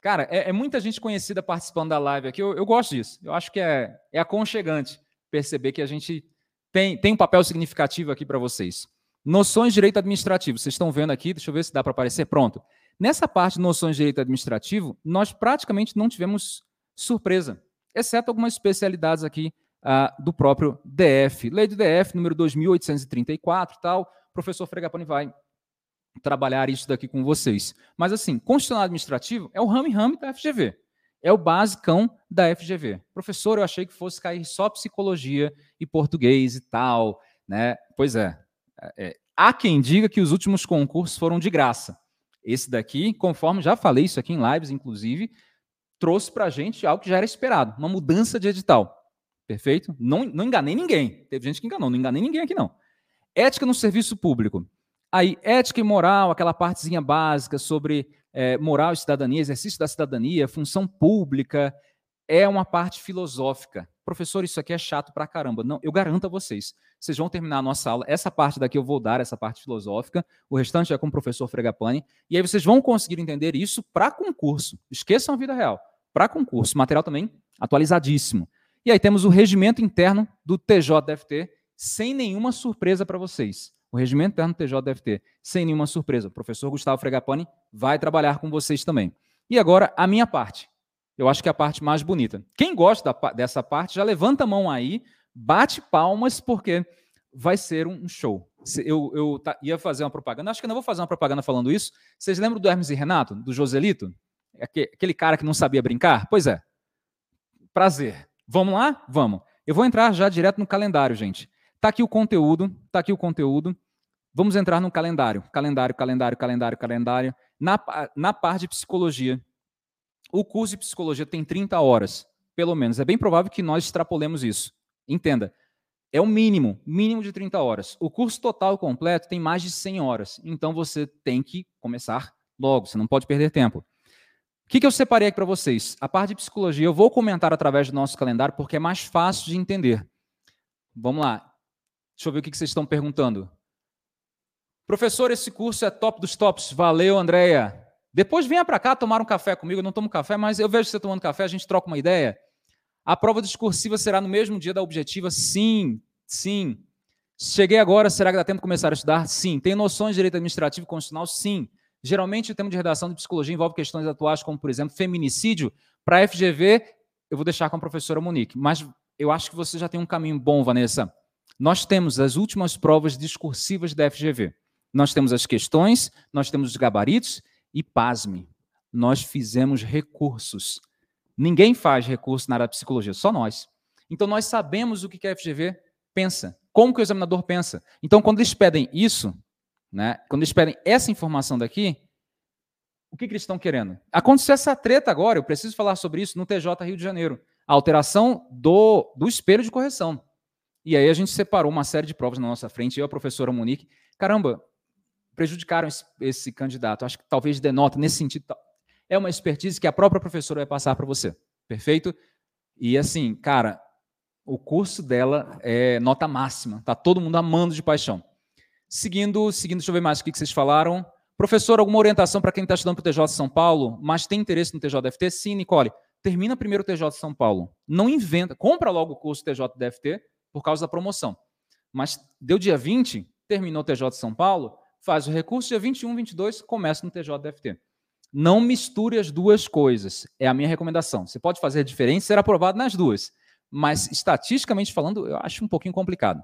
Cara, é, é muita gente conhecida participando da live aqui. Eu, eu gosto disso. Eu acho que é, é aconchegante perceber que a gente tem, tem um papel significativo aqui para vocês. Noções de direito administrativo. Vocês estão vendo aqui, deixa eu ver se dá para aparecer. Pronto. Nessa parte de noções de direito administrativo, nós praticamente não tivemos surpresa, exceto algumas especialidades aqui uh, do próprio DF. Lei do DF, número 2834 tal. O professor Fregapani vai trabalhar isso daqui com vocês. Mas assim, constitucional administrativo é o rame-rame da FGV. É o basicão da FGV. Professor, eu achei que fosse cair só psicologia e português e tal, né? Pois é, é, há quem diga que os últimos concursos foram de graça. Esse daqui, conforme já falei isso aqui em lives, inclusive, trouxe para a gente algo que já era esperado, uma mudança de edital. Perfeito? Não, não enganei ninguém. Teve gente que enganou, não enganei ninguém aqui não. Ética no serviço público. Aí, ética e moral, aquela partezinha básica sobre é, moral e cidadania, exercício da cidadania, função pública, é uma parte filosófica. Professor, isso aqui é chato pra caramba. Não, eu garanto a vocês. Vocês vão terminar a nossa aula. Essa parte daqui eu vou dar, essa parte filosófica. O restante é com o professor Fregapani. E aí vocês vão conseguir entender isso para concurso. Esqueçam a vida real. Para concurso. Material também atualizadíssimo. E aí temos o regimento interno do TJDFT, sem nenhuma surpresa para vocês. O regimento interno do TJDFT, sem nenhuma surpresa. O professor Gustavo Fregapani vai trabalhar com vocês também. E agora, a minha parte. Eu acho que é a parte mais bonita. Quem gosta dessa parte, já levanta a mão aí, bate palmas, porque vai ser um show. Eu, eu tá, ia fazer uma propaganda, acho que não vou fazer uma propaganda falando isso. Vocês lembram do Hermes e Renato, do Joselito? Aquele cara que não sabia brincar? Pois é. Prazer. Vamos lá? Vamos. Eu vou entrar já direto no calendário, gente. Tá aqui o conteúdo, tá aqui o conteúdo. Vamos entrar no calendário. Calendário, calendário, calendário, calendário. Na, na parte de psicologia, o curso de psicologia tem 30 horas, pelo menos. É bem provável que nós extrapolemos isso. Entenda, é o mínimo, mínimo de 30 horas. O curso total completo tem mais de 100 horas. Então você tem que começar logo, você não pode perder tempo. O que, que eu separei aqui para vocês? A parte de psicologia eu vou comentar através do nosso calendário porque é mais fácil de entender. Vamos lá. Deixa eu ver o que, que vocês estão perguntando. Professor, esse curso é top dos tops. Valeu, Andréia. Depois venha para cá tomar um café comigo. Eu não tomo café, mas eu vejo você tomando café, a gente troca uma ideia. A prova discursiva será no mesmo dia da objetiva? Sim, sim. Cheguei agora, será que dá tempo de começar a estudar? Sim. Tem noções de direito administrativo e constitucional? Sim. Geralmente o tema de redação de psicologia envolve questões atuais, como, por exemplo, feminicídio. Para a FGV, eu vou deixar com a professora Monique. Mas eu acho que você já tem um caminho bom, Vanessa. Nós temos as últimas provas discursivas da FGV. Nós temos as questões, nós temos os gabaritos e pasme, nós fizemos recursos. Ninguém faz recurso na área de psicologia, só nós. Então nós sabemos o que a FGV pensa, como que o examinador pensa. Então quando eles pedem isso, né, quando eles pedem essa informação daqui, o que, que eles estão querendo? Aconteceu essa treta agora, eu preciso falar sobre isso no TJ Rio de Janeiro. A alteração do, do espelho de correção. E aí a gente separou uma série de provas na nossa frente, eu e a professora Monique. Caramba, prejudicaram esse, esse candidato. Acho que talvez denota nesse sentido. É uma expertise que a própria professora vai passar para você. Perfeito? E assim, cara, o curso dela é nota máxima. Tá todo mundo amando de paixão. Seguindo, seguindo, deixa eu ver mais o que vocês falaram. Professor, alguma orientação para quem está estudando para o TJ de São Paulo, mas tem interesse no TJDFT? Sim, Nicole. Termina primeiro o TJ de São Paulo. Não inventa, compra logo o curso TJDFT por causa da promoção. Mas deu dia 20, terminou o TJ de São Paulo, faz o recurso, dia 21, 22, começa no TJDFT. Não misture as duas coisas. É a minha recomendação. Você pode fazer diferente, ser aprovado nas duas. Mas, estatisticamente falando, eu acho um pouquinho complicado.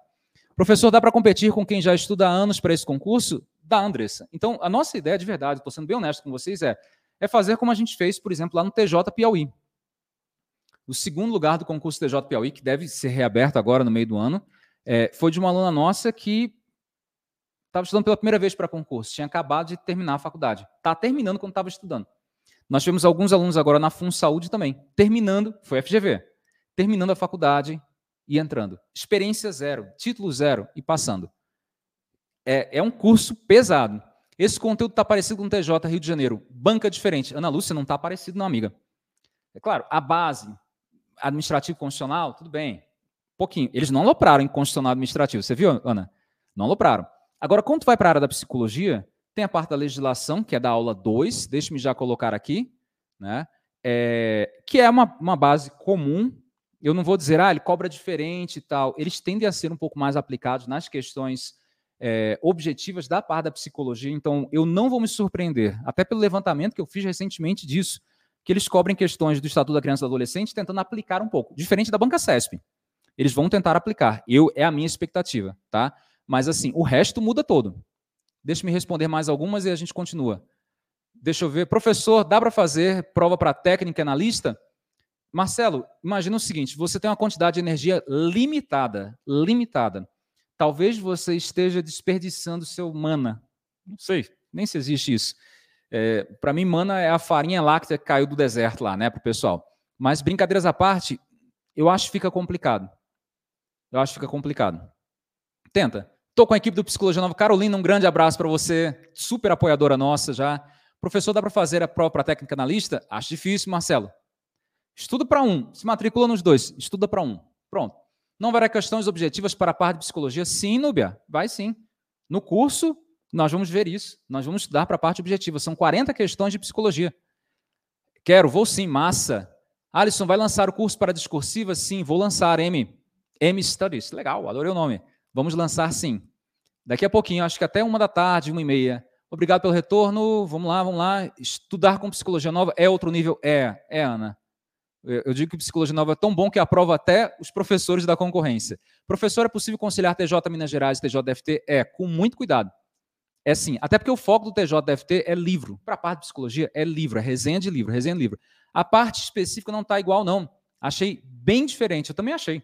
Professor, dá para competir com quem já estuda há anos para esse concurso? Dá, Andressa. Então, a nossa ideia de verdade, estou sendo bem honesto com vocês, é, é fazer como a gente fez, por exemplo, lá no TJ Piauí. O segundo lugar do concurso TJ Piauí, que deve ser reaberto agora no meio do ano, é, foi de uma aluna nossa que estava estudando pela primeira vez para concurso, tinha acabado de terminar a faculdade. Está terminando quando estava estudando. Nós tivemos alguns alunos agora na Fun Saúde também, terminando, foi FGV, terminando a faculdade e entrando. Experiência zero, título zero e passando. É, é um curso pesado. Esse conteúdo está parecido com o TJ Rio de Janeiro. Banca diferente. Ana Lúcia não está parecido, não, amiga. É claro, a base, administrativo constitucional, tudo bem. Pouquinho. Eles não alopraram em constitucional administrativo. Você viu, Ana? Não alopraram. Agora, quando tu vai para a área da psicologia, tem a parte da legislação, que é da aula 2, deixe-me já colocar aqui, né? É, que é uma, uma base comum. Eu não vou dizer, ah, ele cobra diferente e tal. Eles tendem a ser um pouco mais aplicados nas questões é, objetivas da parte da psicologia. Então, eu não vou me surpreender, até pelo levantamento que eu fiz recentemente disso, que eles cobrem questões do Estatuto da Criança e do Adolescente tentando aplicar um pouco, diferente da banca CESP. Eles vão tentar aplicar. Eu é a minha expectativa, tá? Mas assim, o resto muda todo. Deixa me responder mais algumas e a gente continua. Deixa eu ver. Professor, dá para fazer prova para técnica analista? Marcelo, imagina o seguinte: você tem uma quantidade de energia limitada, limitada. Talvez você esteja desperdiçando seu mana. Não sei, nem se existe isso. É, para mim, mana é a farinha láctea que caiu do deserto lá, né, para o pessoal. Mas brincadeiras à parte, eu acho que fica complicado. Eu acho que fica complicado. Tenta. Estou com a equipe do Psicologia Nova. Carolina, um grande abraço para você, super apoiadora nossa já. Professor, dá para fazer a para técnica analista? Acho difícil, Marcelo. Estuda para um, se matricula nos dois, estuda para um. Pronto. Não vai questões objetivas para a parte de psicologia? Sim, Núbia, vai sim. No curso, nós vamos ver isso. Nós vamos estudar para a parte objetiva. São 40 questões de psicologia. Quero, vou sim, massa. Alisson, vai lançar o curso para discursiva? Sim, vou lançar, M. M Studies. Legal, adorei o nome. Vamos lançar sim. Daqui a pouquinho, acho que até uma da tarde, uma e meia. Obrigado pelo retorno. Vamos lá, vamos lá. Estudar com psicologia nova é outro nível? É, é, Ana. Eu digo que psicologia nova é tão bom que aprova até os professores da concorrência. Professor, é possível conciliar TJ Minas Gerais e TJDFT? É, com muito cuidado. É sim, até porque o foco do TJDFT é livro. Para a parte de psicologia, é livro, é resenha de livro, resenha de livro. A parte específica não está igual, não. Achei bem diferente. Eu também achei.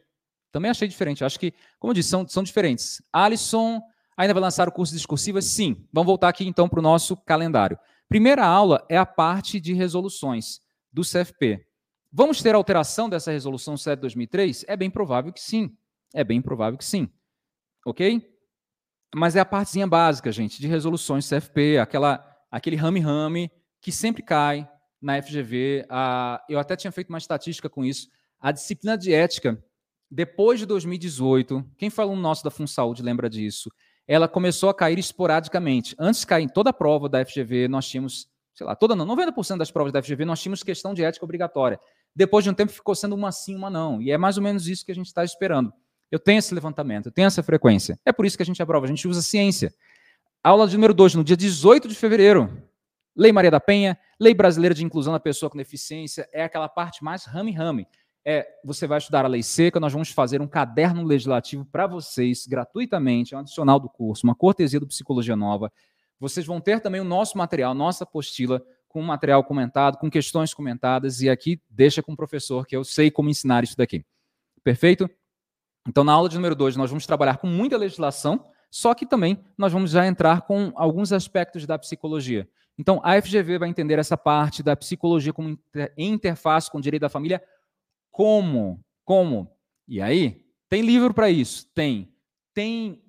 Também achei diferente. Acho que, como eu disse, são, são diferentes. Alisson ainda vai lançar o curso de discursiva? Sim. Vamos voltar aqui então para o nosso calendário. Primeira aula é a parte de resoluções do CFP. Vamos ter alteração dessa resolução 7 de 2003? É bem provável que sim. É bem provável que sim. Ok? Mas é a partezinha básica, gente, de resoluções CFP, aquela, aquele rame-rame que sempre cai na FGV. Ah, eu até tinha feito uma estatística com isso. A disciplina de ética depois de 2018, quem falou no nosso da FunSaúde lembra disso, ela começou a cair esporadicamente. Antes de cair em toda a prova da FGV, nós tínhamos, sei lá, toda não, 90% das provas da FGV, nós tínhamos questão de ética obrigatória. Depois de um tempo ficou sendo uma sim, uma não. E é mais ou menos isso que a gente está esperando. Eu tenho esse levantamento, eu tenho essa frequência. É por isso que a gente aprova, a gente usa ciência. Aula de número 2, no dia 18 de fevereiro. Lei Maria da Penha, Lei Brasileira de Inclusão da Pessoa com Deficiência, é aquela parte mais rame-rame é você vai estudar a lei seca, nós vamos fazer um caderno legislativo para vocês, gratuitamente, é um adicional do curso, uma cortesia do Psicologia Nova. Vocês vão ter também o nosso material, nossa apostila, com material comentado, com questões comentadas, e aqui deixa com o professor, que eu sei como ensinar isso daqui. Perfeito? Então, na aula de número 2, nós vamos trabalhar com muita legislação, só que também nós vamos já entrar com alguns aspectos da psicologia. Então, a FGV vai entender essa parte da psicologia como interface com o direito da família. Como? Como? E aí, tem livro para isso? Tem. Tem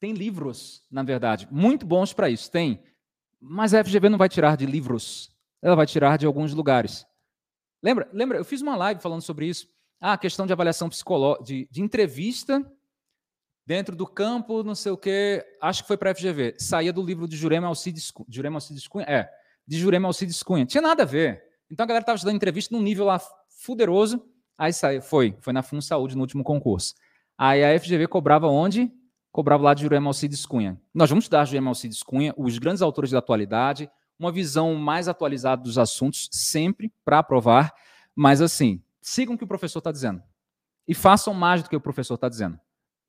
tem livros, na verdade, muito bons para isso. Tem. Mas a FGV não vai tirar de livros. Ela vai tirar de alguns lugares. Lembra? Lembra? Eu fiz uma live falando sobre isso. Ah, a questão de avaliação psicológica, de, de entrevista dentro do campo, não sei o quê, acho que foi para a FGV, saía do livro de Jurema Alcides, Jurema Alcides Cunha, é, de Jurema Alcides Cunha, tinha nada a ver. Então a galera estava dando entrevista num nível lá fuderoso, aí saiu, foi, foi na Fun Saúde no último concurso. Aí a FGV cobrava onde? Cobrava lá de Jurema Alcides Cunha. Nós vamos dar a Jurema Alcides Cunha, os grandes autores da atualidade, uma visão mais atualizada dos assuntos, sempre para aprovar, mas assim, sigam o que o professor está dizendo. E façam mais do que o professor está dizendo.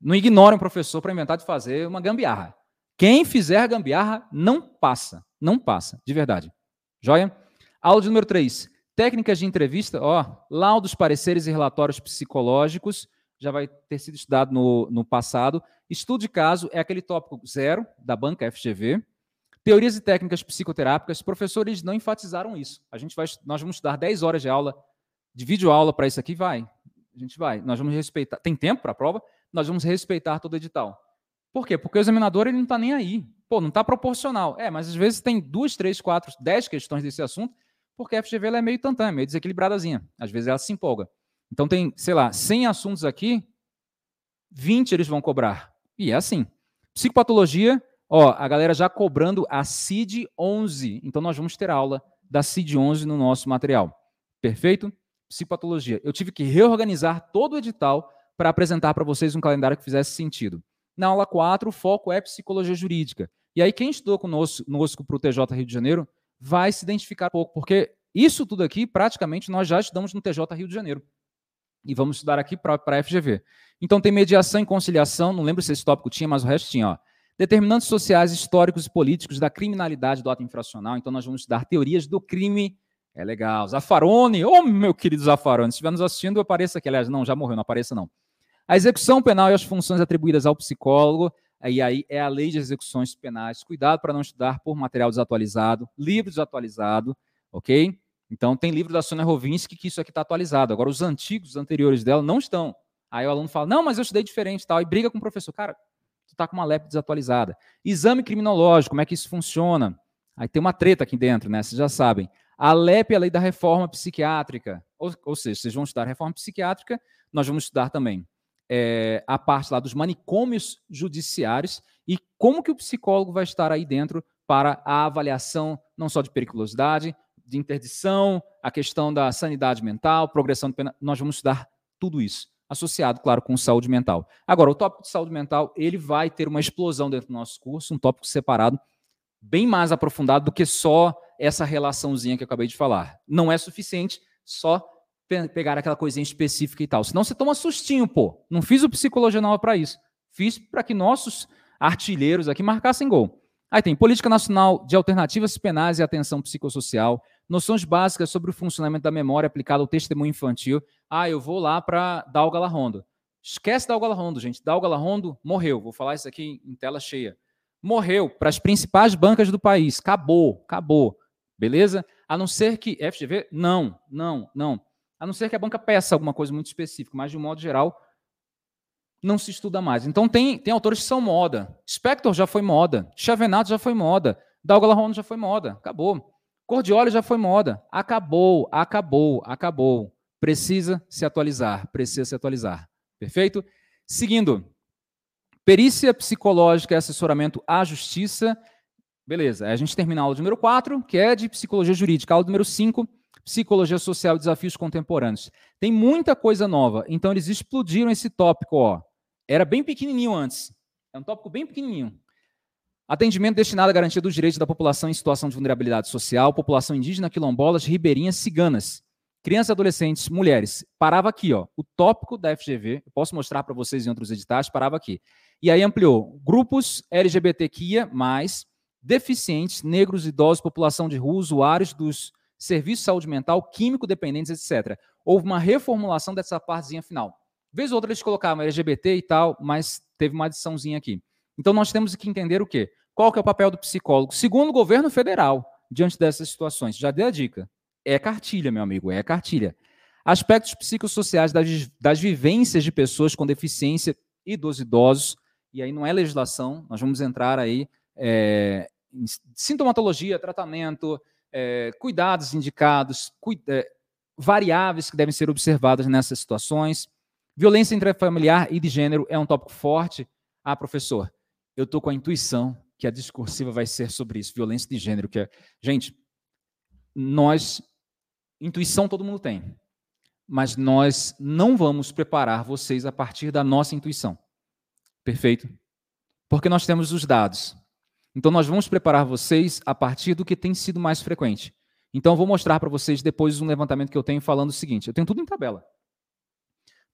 Não ignorem o professor para inventar de fazer uma gambiarra. Quem fizer gambiarra não passa. Não passa, de verdade. Joia? Aula de número 3. Técnicas de entrevista, ó, laudos, pareceres e relatórios psicológicos, já vai ter sido estudado no, no passado. Estudo de caso é aquele tópico zero da banca FGV. Teorias e técnicas psicoterápicas, professores não enfatizaram isso. A gente vai, nós vamos estudar 10 horas de aula, de vídeo aula para isso aqui, vai. A gente vai. Nós vamos respeitar. Tem tempo para a prova? nós vamos respeitar todo o edital. Por quê? Porque o examinador ele não está nem aí. Pô, não está proporcional. É, mas às vezes tem duas, três, quatro, dez questões desse assunto, porque a FGV é meio tantã, meio desequilibradazinha. Às vezes ela se empolga. Então tem, sei lá, 100 assuntos aqui, 20 eles vão cobrar. E é assim. Psicopatologia, ó, a galera já cobrando a CID 11. Então nós vamos ter aula da CID 11 no nosso material. Perfeito? Psicopatologia. Eu tive que reorganizar todo o edital para apresentar para vocês um calendário que fizesse sentido. Na aula 4, o foco é psicologia jurídica. E aí, quem estudou conosco para o TJ Rio de Janeiro vai se identificar um pouco, porque isso tudo aqui, praticamente, nós já estudamos no TJ Rio de Janeiro. E vamos estudar aqui para a FGV. Então, tem mediação e conciliação, não lembro se esse tópico tinha, mas o resto tinha. Ó. Determinantes sociais, históricos e políticos da criminalidade do ato infracional. Então, nós vamos estudar teorias do crime é legal. Zafarone, ô oh, meu querido Zafarone, se estiver nos assistindo, apareça aqui. Aliás, não, já morreu, não apareça não. A execução penal e as funções atribuídas ao psicólogo, e aí é a lei de execuções penais. Cuidado para não estudar por material desatualizado, livro desatualizado, ok? Então, tem livro da Sônia Rovinski que isso aqui está atualizado. Agora, os antigos, os anteriores dela, não estão. Aí o aluno fala, não, mas eu estudei diferente tal, e briga com o professor. Cara, tu está com uma LEP desatualizada. Exame criminológico, como é que isso funciona? Aí tem uma treta aqui dentro, né? Vocês já sabem. A LEP é a lei da reforma psiquiátrica. Ou, ou seja, vocês vão estudar reforma psiquiátrica, nós vamos estudar também é, a parte lá dos manicômios judiciários e como que o psicólogo vai estar aí dentro para a avaliação não só de periculosidade, de interdição, a questão da sanidade mental, progressão de pena. Nós vamos estudar tudo isso, associado, claro, com saúde mental. Agora, o tópico de saúde mental, ele vai ter uma explosão dentro do nosso curso, um tópico separado, bem mais aprofundado do que só essa relaçãozinha que eu acabei de falar. Não é suficiente só pegar aquela coisinha específica e tal. Senão você toma sustinho, pô. Não fiz o psicologia nova para isso. Fiz para que nossos artilheiros aqui marcassem gol. Aí tem Política Nacional de Alternativas Penais e Atenção Psicossocial, noções básicas sobre o funcionamento da memória aplicada ao testemunho infantil. Ah, eu vou lá para Dalga Larrondo. Esquece Dalga Larrondo, gente. Dalga Larrondo morreu. Vou falar isso aqui em tela cheia. Morreu para as principais bancas do país. Acabou, acabou. Beleza? A não ser que. FGV? Não, não, não. A não ser que a banca peça alguma coisa muito específica, mas de um modo geral, não se estuda mais. Então tem, tem autores que são moda. Spector já foi moda. Chavenato já foi moda. Dalgalahon já foi moda. Acabou. Cordioli já foi moda. Acabou, acabou, acabou. Precisa se atualizar, precisa se atualizar. Perfeito? Seguindo. Perícia psicológica e assessoramento à justiça. Beleza, a gente termina a aula número 4, que é de psicologia jurídica. A aula número 5, Psicologia Social e Desafios Contemporâneos. Tem muita coisa nova, então eles explodiram esse tópico. Ó. Era bem pequenininho antes. É um tópico bem pequenininho. Atendimento destinado à garantia dos direitos da população em situação de vulnerabilidade social, população indígena, quilombolas, ribeirinhas, ciganas, crianças, adolescentes, mulheres. Parava aqui, ó. O tópico da FGV, eu posso mostrar para vocês em outros editais, parava aqui. E aí ampliou grupos LGBTQIA+, deficientes, negros, idosos, população de rua, usuários dos serviços de saúde mental, químico dependentes, etc. Houve uma reformulação dessa partezinha final. Vez ou outra eles colocavam LGBT e tal, mas teve uma adiçãozinha aqui. Então nós temos que entender o quê? Qual que é o papel do psicólogo? Segundo o governo federal, diante dessas situações, já dei a dica. É cartilha, meu amigo, é cartilha. Aspectos psicossociais das, das vivências de pessoas com deficiência e dos idosos, e aí não é legislação, nós vamos entrar aí é, sintomatologia, tratamento, é, cuidados indicados, é, variáveis que devem ser observadas nessas situações. Violência intrafamiliar e de gênero é um tópico forte. Ah, professor, eu estou com a intuição que a discursiva vai ser sobre isso, violência de gênero, que é... Gente, nós... Intuição todo mundo tem, mas nós não vamos preparar vocês a partir da nossa intuição. Perfeito? Porque nós temos os dados. Então, nós vamos preparar vocês a partir do que tem sido mais frequente. Então, eu vou mostrar para vocês depois um levantamento que eu tenho falando o seguinte: eu tenho tudo em tabela.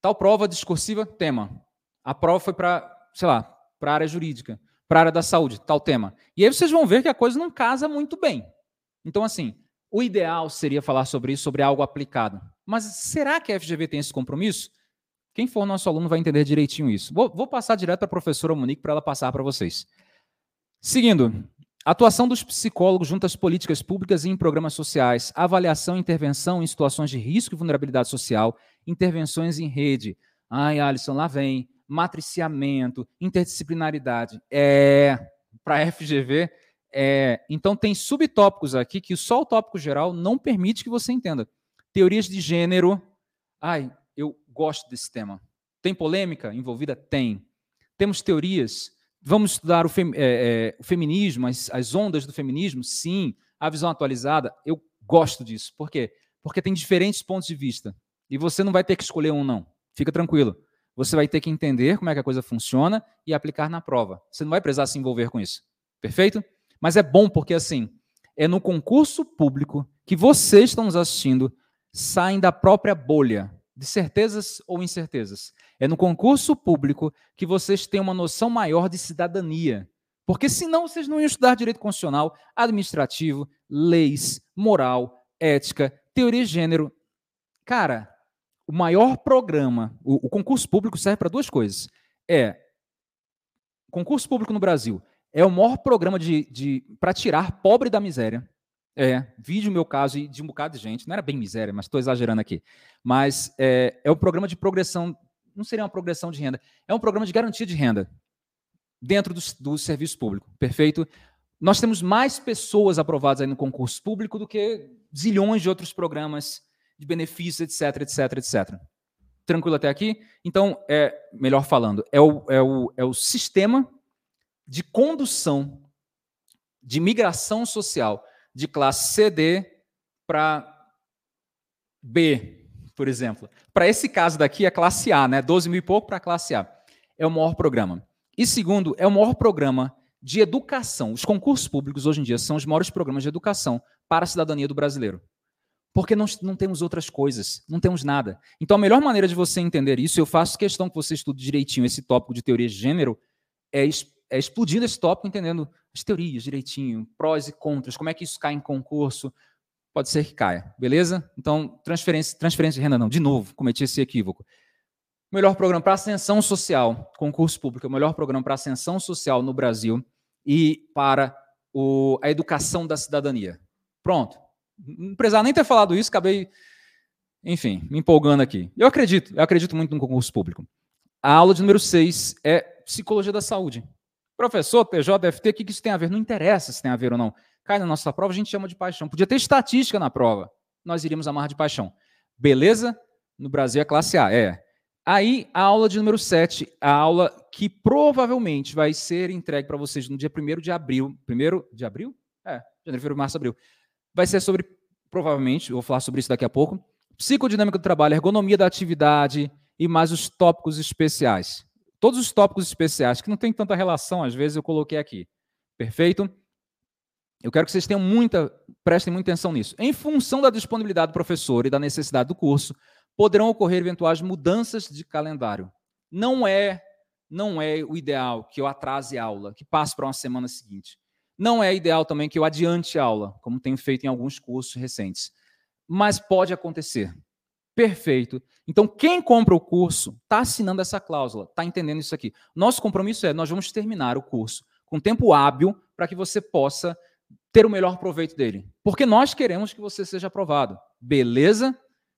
Tal prova discursiva, tema. A prova foi para, sei lá, para a área jurídica, para a área da saúde, tal tema. E aí vocês vão ver que a coisa não casa muito bem. Então, assim, o ideal seria falar sobre isso, sobre algo aplicado. Mas será que a FGV tem esse compromisso? Quem for nosso aluno vai entender direitinho isso. Vou, vou passar direto para a professora Monique para ela passar para vocês. Seguindo, atuação dos psicólogos junto às políticas públicas e em programas sociais, avaliação e intervenção em situações de risco e vulnerabilidade social, intervenções em rede. Ai, Alisson, lá vem. Matriciamento, interdisciplinaridade. É, para a FGV, é, então tem subtópicos aqui que só o tópico geral não permite que você entenda. Teorias de gênero. Ai, eu gosto desse tema. Tem polêmica envolvida? Tem. Temos teorias Vamos estudar o, fem, é, é, o feminismo, as, as, ondas do feminismo? Sim. A visão atualizada? Eu gosto disso. Por quê? Porque tem diferentes pontos de vista. E você não vai ter que escolher um, não. Fica tranquilo. Você vai ter que entender como é que a coisa funciona e aplicar na prova. Você não vai precisar se envolver com isso. Perfeito? Mas é bom porque, assim, é no concurso público que vocês estão nos assistindo saem da própria bolha de certezas ou incertezas. É no concurso público que vocês têm uma noção maior de cidadania. Porque senão vocês não iam estudar direito constitucional, administrativo, leis, moral, ética, teoria de gênero. Cara, o maior programa, o, o concurso público serve para duas coisas. É concurso público no Brasil é o maior programa de, de para tirar pobre da miséria. É, vídeo meu caso e de um bocado de gente. Não era bem miséria, mas estou exagerando aqui. Mas é, é um programa de progressão, não seria uma progressão de renda, é um programa de garantia de renda dentro do, do serviço público, perfeito? Nós temos mais pessoas aprovadas aí no concurso público do que zilhões de outros programas de benefícios, etc, etc, etc. Tranquilo até aqui? Então, é, melhor falando, é o, é o, é o sistema de condução de migração social de classe CD para B, por exemplo. Para esse caso daqui, é classe A, né? 12 mil e pouco para classe A. É o maior programa. E segundo, é o maior programa de educação. Os concursos públicos hoje em dia são os maiores programas de educação para a cidadania do brasileiro. Porque não, não temos outras coisas, não temos nada. Então, a melhor maneira de você entender isso, eu faço questão que você estude direitinho esse tópico de teoria de gênero, é, é explodindo esse tópico, entendendo as teorias direitinho, prós e contras, como é que isso cai em concurso. Pode ser que caia, beleza? Então, transferência, transferência de renda não. De novo, cometi esse equívoco. Melhor programa para ascensão social, concurso público, o melhor programa para ascensão social no Brasil e para o, a educação da cidadania. Pronto. Não precisava nem ter falado isso, acabei, enfim, me empolgando aqui. Eu acredito, eu acredito muito no concurso público. A aula de número 6 é Psicologia da Saúde. Professor, TJFT, o que isso tem a ver? Não interessa se tem a ver ou não. Cai na nossa prova, a gente chama de paixão. Podia ter estatística na prova. Nós iríamos amar de paixão. Beleza? No Brasil é classe A, é. Aí, a aula de número 7, a aula que provavelmente vai ser entregue para vocês no dia 1 de abril. 1 de abril? É, janeiro, fevereiro, março, abril. Vai ser sobre, provavelmente, vou falar sobre isso daqui a pouco, psicodinâmica do trabalho, ergonomia da atividade e mais os tópicos especiais. Todos os tópicos especiais, que não tem tanta relação, às vezes eu coloquei aqui. Perfeito? Eu quero que vocês tenham muita, prestem muita atenção nisso. Em função da disponibilidade do professor e da necessidade do curso, poderão ocorrer eventuais mudanças de calendário. Não é, não é o ideal que eu atrase a aula, que passe para uma semana seguinte. Não é ideal também que eu adiante a aula, como tenho feito em alguns cursos recentes. Mas pode acontecer. Perfeito. Então, quem compra o curso está assinando essa cláusula, está entendendo isso aqui. Nosso compromisso é: nós vamos terminar o curso com tempo hábil para que você possa ter o melhor proveito dele. Porque nós queremos que você seja aprovado. Beleza?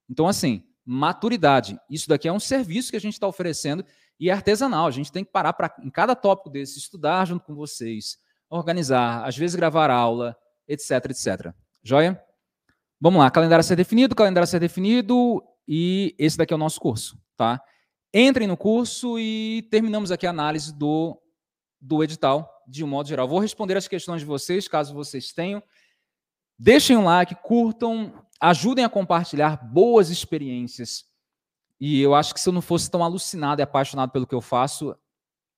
Então, assim, maturidade. Isso daqui é um serviço que a gente está oferecendo e é artesanal. A gente tem que parar para, em cada tópico desse, estudar junto com vocês, organizar, às vezes gravar aula, etc, etc. Joia? Vamos lá, calendário a ser definido, calendário a ser definido, e esse daqui é o nosso curso, tá? Entrem no curso e terminamos aqui a análise do, do edital, de um modo geral. Vou responder as questões de vocês, caso vocês tenham. Deixem um like, curtam, ajudem a compartilhar boas experiências. E eu acho que se eu não fosse tão alucinado e apaixonado pelo que eu faço,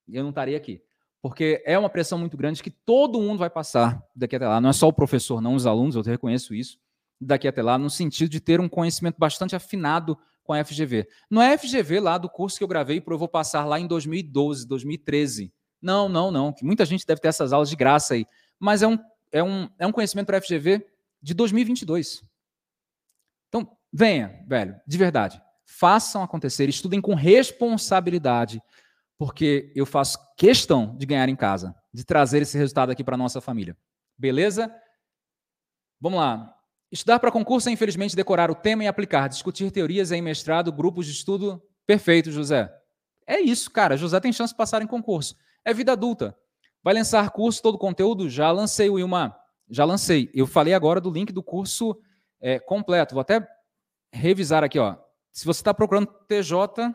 eu não estaria aqui. Porque é uma pressão muito grande que todo mundo vai passar daqui até lá. Não é só o professor, não os alunos, eu reconheço isso daqui até lá, no sentido de ter um conhecimento bastante afinado com a FGV. Não é a FGV lá do curso que eu gravei para eu vou passar lá em 2012, 2013. Não, não, não. Muita gente deve ter essas aulas de graça aí. Mas é um, é um, é um conhecimento para a FGV de 2022. Então, venha, velho, de verdade. Façam acontecer, estudem com responsabilidade, porque eu faço questão de ganhar em casa, de trazer esse resultado aqui para nossa família. Beleza? Vamos lá. Estudar para concurso é, infelizmente, decorar o tema e aplicar, discutir teorias em mestrado, grupos de estudo. Perfeito, José. É isso, cara. José tem chance de passar em concurso. É vida adulta. Vai lançar curso, todo o conteúdo? Já lancei, Wilma. Já lancei. Eu falei agora do link do curso é, completo. Vou até revisar aqui, ó. Se você está procurando TJ,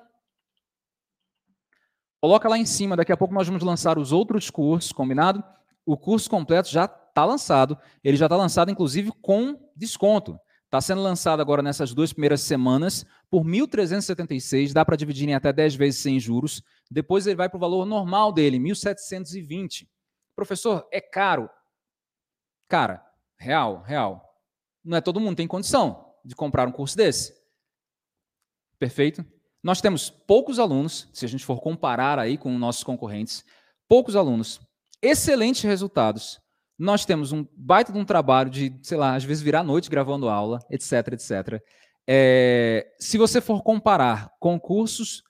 coloca lá em cima. Daqui a pouco nós vamos lançar os outros cursos, combinado? O curso completo já está lançado. Ele já está lançado, inclusive, com desconto. Está sendo lançado agora nessas duas primeiras semanas por 1.376, dá para dividir em até 10 vezes sem juros. Depois ele vai para o valor normal dele, 1.720. Professor, é caro. Cara, real, real. Não é todo mundo tem condição de comprar um curso desse. Perfeito? Nós temos poucos alunos, se a gente for comparar aí com nossos concorrentes, poucos alunos, excelentes resultados, nós temos um baita de um trabalho de, sei lá, às vezes virar à noite gravando aula, etc, etc. É, se você for comparar concursos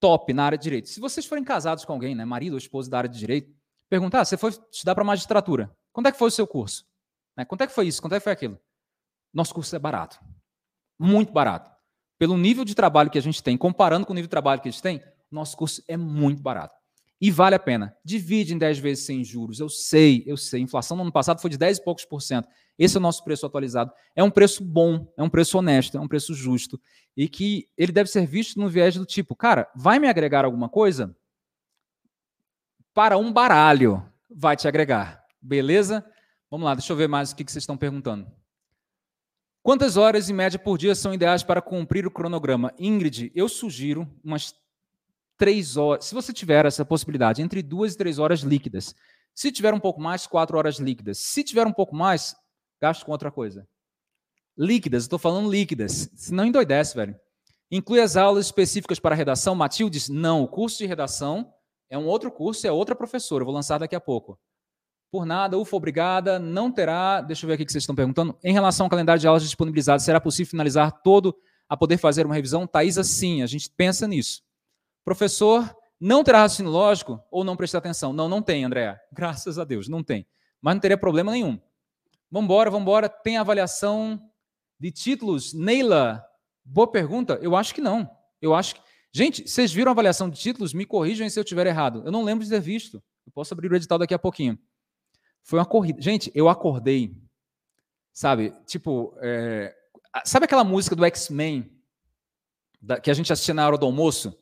top na área de direito, se vocês forem casados com alguém, né, marido ou esposa da área de direito, perguntar, ah, você foi estudar para magistratura, quanto é que foi o seu curso? Né, quanto é que foi isso? Quanto é que foi aquilo? Nosso curso é barato, muito barato. Pelo nível de trabalho que a gente tem, comparando com o nível de trabalho que a gente tem, nosso curso é muito barato. E vale a pena. Divide em 10 vezes sem juros. Eu sei, eu sei. A inflação no ano passado foi de 10 e poucos por cento. Esse é o nosso preço atualizado. É um preço bom, é um preço honesto, é um preço justo. E que ele deve ser visto no viés do tipo, cara, vai me agregar alguma coisa? Para um baralho, vai te agregar. Beleza? Vamos lá, deixa eu ver mais o que vocês estão perguntando. Quantas horas em média por dia são ideais para cumprir o cronograma? Ingrid, eu sugiro umas três horas, se você tiver essa possibilidade, entre duas e três horas líquidas. Se tiver um pouco mais, quatro horas líquidas. Se tiver um pouco mais, gasto com outra coisa. Líquidas, estou falando líquidas. Se não endoidece, velho. Inclui as aulas específicas para redação. Matildes, não. O curso de redação é um outro curso, é outra professora. Eu vou lançar daqui a pouco. Por nada, UFA, obrigada. Não terá. Deixa eu ver aqui o que vocês estão perguntando. Em relação ao calendário de aulas disponibilizados, será possível finalizar todo a poder fazer uma revisão? Thaisa, sim. A gente pensa nisso. Professor, não terá raciocínio lógico ou não prestar atenção? Não, não tem, André. Graças a Deus, não tem. Mas não teria problema nenhum. Vamos embora. Tem avaliação de títulos? Neila, boa pergunta. Eu acho que não. Eu acho que. Gente, vocês viram a avaliação de títulos? Me corrijam se eu estiver errado. Eu não lembro de ter visto. Eu posso abrir o edital daqui a pouquinho. Foi uma corrida. Gente, eu acordei. Sabe? Tipo, é... sabe aquela música do X-Men que a gente assistia na hora do almoço?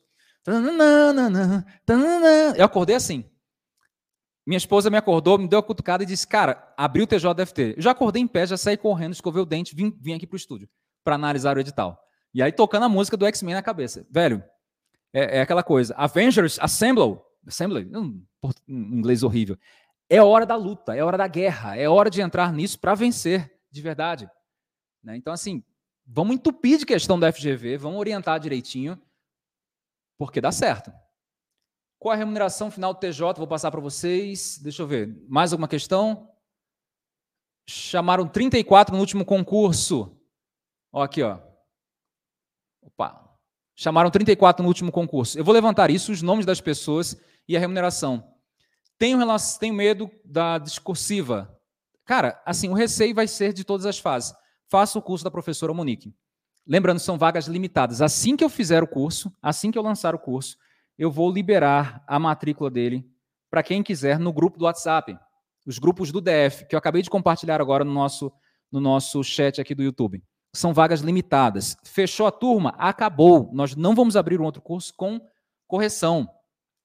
Eu acordei assim. Minha esposa me acordou, me deu a cutucada e disse: Cara, abriu o TJDFT. Eu já acordei em pé, já saí correndo, escovei o dente, vim, vim aqui para o estúdio para analisar o edital. E aí tocando a música do X-Men na cabeça. Velho, é, é, aquela coisa. Avengers Assemble. Assemble? Um, um inglês horrível. É hora da luta, é hora da guerra, é hora de entrar nisso para vencer, de verdade. Né? Então, assim, vamos entupir de questão da FGV, vamos orientar direitinho porque dá certo. Qual a remuneração final do TJ? Vou passar para vocês. Deixa eu ver. Mais alguma questão? Chamaram 34 no último concurso. Ó, aqui, ó. Opa. Chamaram 34 no último concurso. Eu vou levantar isso, os nomes das pessoas e a remuneração. Tenho, tenho medo da discursiva. Cara, assim, o receio vai ser de todas as fases. Faça o curso da professora Monique. Lembrando, são vagas limitadas. Assim que eu fizer o curso, assim que eu lançar o curso, eu vou liberar a matrícula dele para quem quiser no grupo do WhatsApp, os grupos do DF, que eu acabei de compartilhar agora no nosso, no nosso chat aqui do YouTube. São vagas limitadas. Fechou a turma? Acabou. Nós não vamos abrir um outro curso com correção.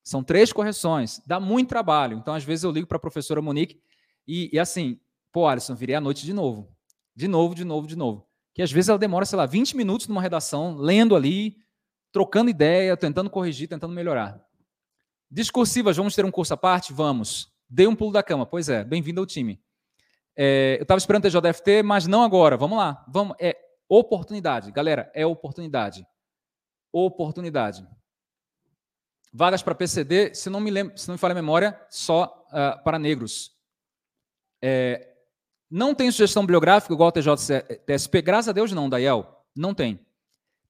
São três correções. Dá muito trabalho. Então, às vezes, eu ligo para a professora Monique e, e assim, pô, Alisson, virei à noite de novo. De novo, de novo, de novo. Que às vezes ela demora, sei lá, 20 minutos numa redação, lendo ali, trocando ideia, tentando corrigir, tentando melhorar. Discursivas, vamos ter um curso à parte? Vamos. Dei um pulo da cama. Pois é, bem-vindo ao time. É, eu estava esperando ter JFT, mas não agora. Vamos lá. Vamos. É oportunidade. Galera, é oportunidade. Oportunidade. Vagas para PCD, se não me lembro, se não me falha a memória, só uh, para negros. É, não tem sugestão bibliográfica igual ao TJSP? Graças a Deus não, Daiel. Não tem.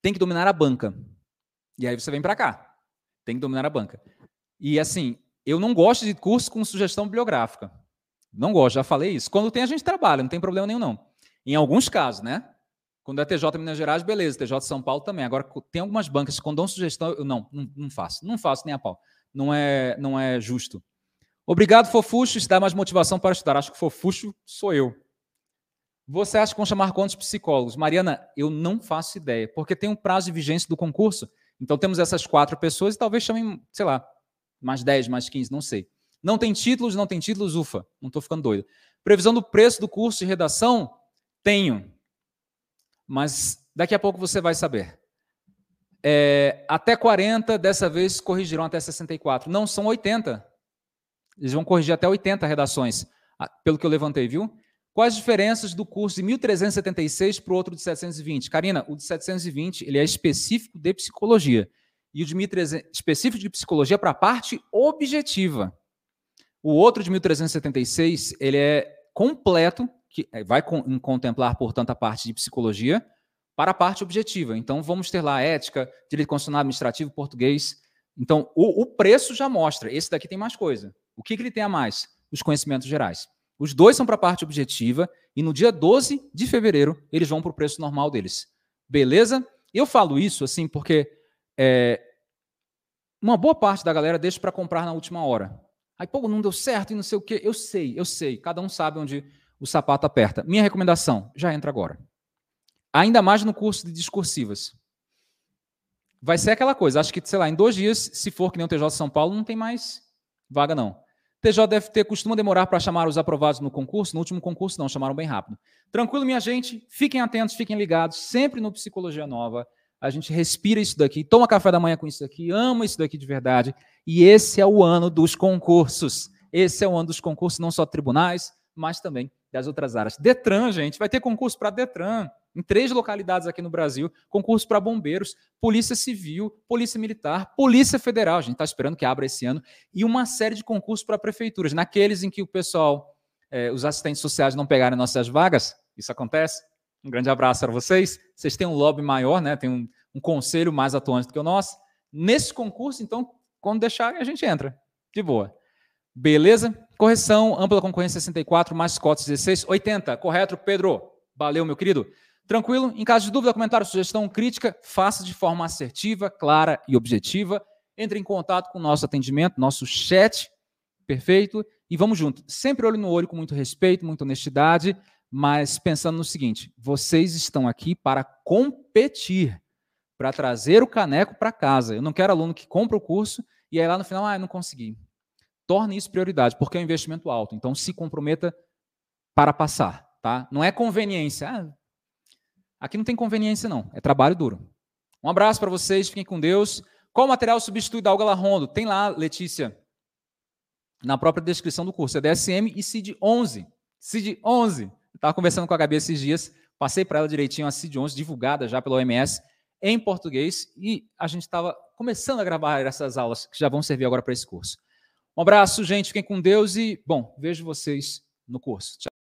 Tem que dominar a banca. E aí você vem para cá. Tem que dominar a banca. E assim, eu não gosto de curso com sugestão bibliográfica. Não gosto, já falei isso. Quando tem, a gente trabalha, não tem problema nenhum, não. Em alguns casos, né? Quando é TJ Minas Gerais, beleza. TJ São Paulo também. Agora, tem algumas bancas que quando dão sugestão, eu não, não, não faço. Não faço nem a pau. Não é, não é justo. Obrigado, Fofuxo. Isso dá mais motivação para estudar. Acho que Fofuxo sou eu. Você acha que vão chamar quantos psicólogos? Mariana, eu não faço ideia, porque tem um prazo de vigência do concurso. Então temos essas quatro pessoas e talvez chamem, sei lá, mais 10, mais 15, não sei. Não tem títulos, não tem títulos, ufa, não estou ficando doido. Previsão do preço do curso de redação? Tenho. Mas daqui a pouco você vai saber. É, até 40, dessa vez corrigirão até 64. Não, são 80. Eles vão corrigir até 80 redações, pelo que eu levantei, viu? Quais as diferenças do curso de 1376 para o outro de 720? Karina, o de 720 ele é específico de psicologia. E o de 1300, específico de psicologia para a parte objetiva. O outro de 1376 ele é completo, que é, vai contemplar, portanto, a parte de psicologia, para a parte objetiva. Então, vamos ter lá ética, direito constitucional administrativo, português. Então, o, o preço já mostra. Esse daqui tem mais coisa. O que, que ele tem a mais? Os conhecimentos gerais. Os dois são para a parte objetiva e no dia 12 de fevereiro eles vão para o preço normal deles. Beleza? Eu falo isso assim porque é, uma boa parte da galera deixa para comprar na última hora. Aí, pô, não deu certo e não sei o quê. Eu sei, eu sei. Cada um sabe onde o sapato aperta. Minha recomendação, já entra agora. Ainda mais no curso de discursivas. Vai ser aquela coisa. Acho que, sei lá, em dois dias, se for que nem o TJ São Paulo, não tem mais vaga, não. TJFT costuma demorar para chamar os aprovados no concurso. No último concurso, não, chamaram bem rápido. Tranquilo, minha gente? Fiquem atentos, fiquem ligados, sempre no Psicologia Nova. A gente respira isso daqui, toma café da manhã com isso daqui, ama isso daqui de verdade. E esse é o ano dos concursos. Esse é o ano dos concursos, não só tribunais, mas também das outras áreas. Detran, gente, vai ter concurso para Detran em três localidades aqui no Brasil, concurso para bombeiros, polícia civil, polícia militar, polícia federal, a gente está esperando que abra esse ano, e uma série de concursos para prefeituras, naqueles em que o pessoal, eh, os assistentes sociais não pegarem nossas vagas, isso acontece. Um grande abraço para vocês. Vocês têm um lobby maior, né? Tem um, um conselho mais atuante do que o nosso. Nesse concurso, então, quando deixar, a gente entra. De boa. Beleza? Correção, ampla concorrência 64, mais cotas 16, 80. Correto, Pedro? Valeu, meu querido. Tranquilo? Em caso de dúvida, comentário, sugestão, crítica, faça de forma assertiva, clara e objetiva. Entre em contato com o nosso atendimento, nosso chat, perfeito? E vamos junto. Sempre olho no olho, com muito respeito, muita honestidade, mas pensando no seguinte: vocês estão aqui para competir, para trazer o caneco para casa. Eu não quero aluno que compra o curso e aí lá no final, ah, não consegui. Torne isso prioridade, porque é um investimento alto. Então se comprometa para passar, tá? Não é conveniência. Ah, Aqui não tem conveniência, não. É trabalho duro. Um abraço para vocês, fiquem com Deus. Qual material substitui da Alga Rondo? Tem lá, Letícia, na própria descrição do curso. É DSM e CID 11. CID 11. Estava conversando com a Gabi esses dias, passei para ela direitinho a CID 11, divulgada já pela OMS. em português e a gente estava começando a gravar essas aulas que já vão servir agora para esse curso. Um abraço, gente, fiquem com Deus e, bom, vejo vocês no curso. Tchau.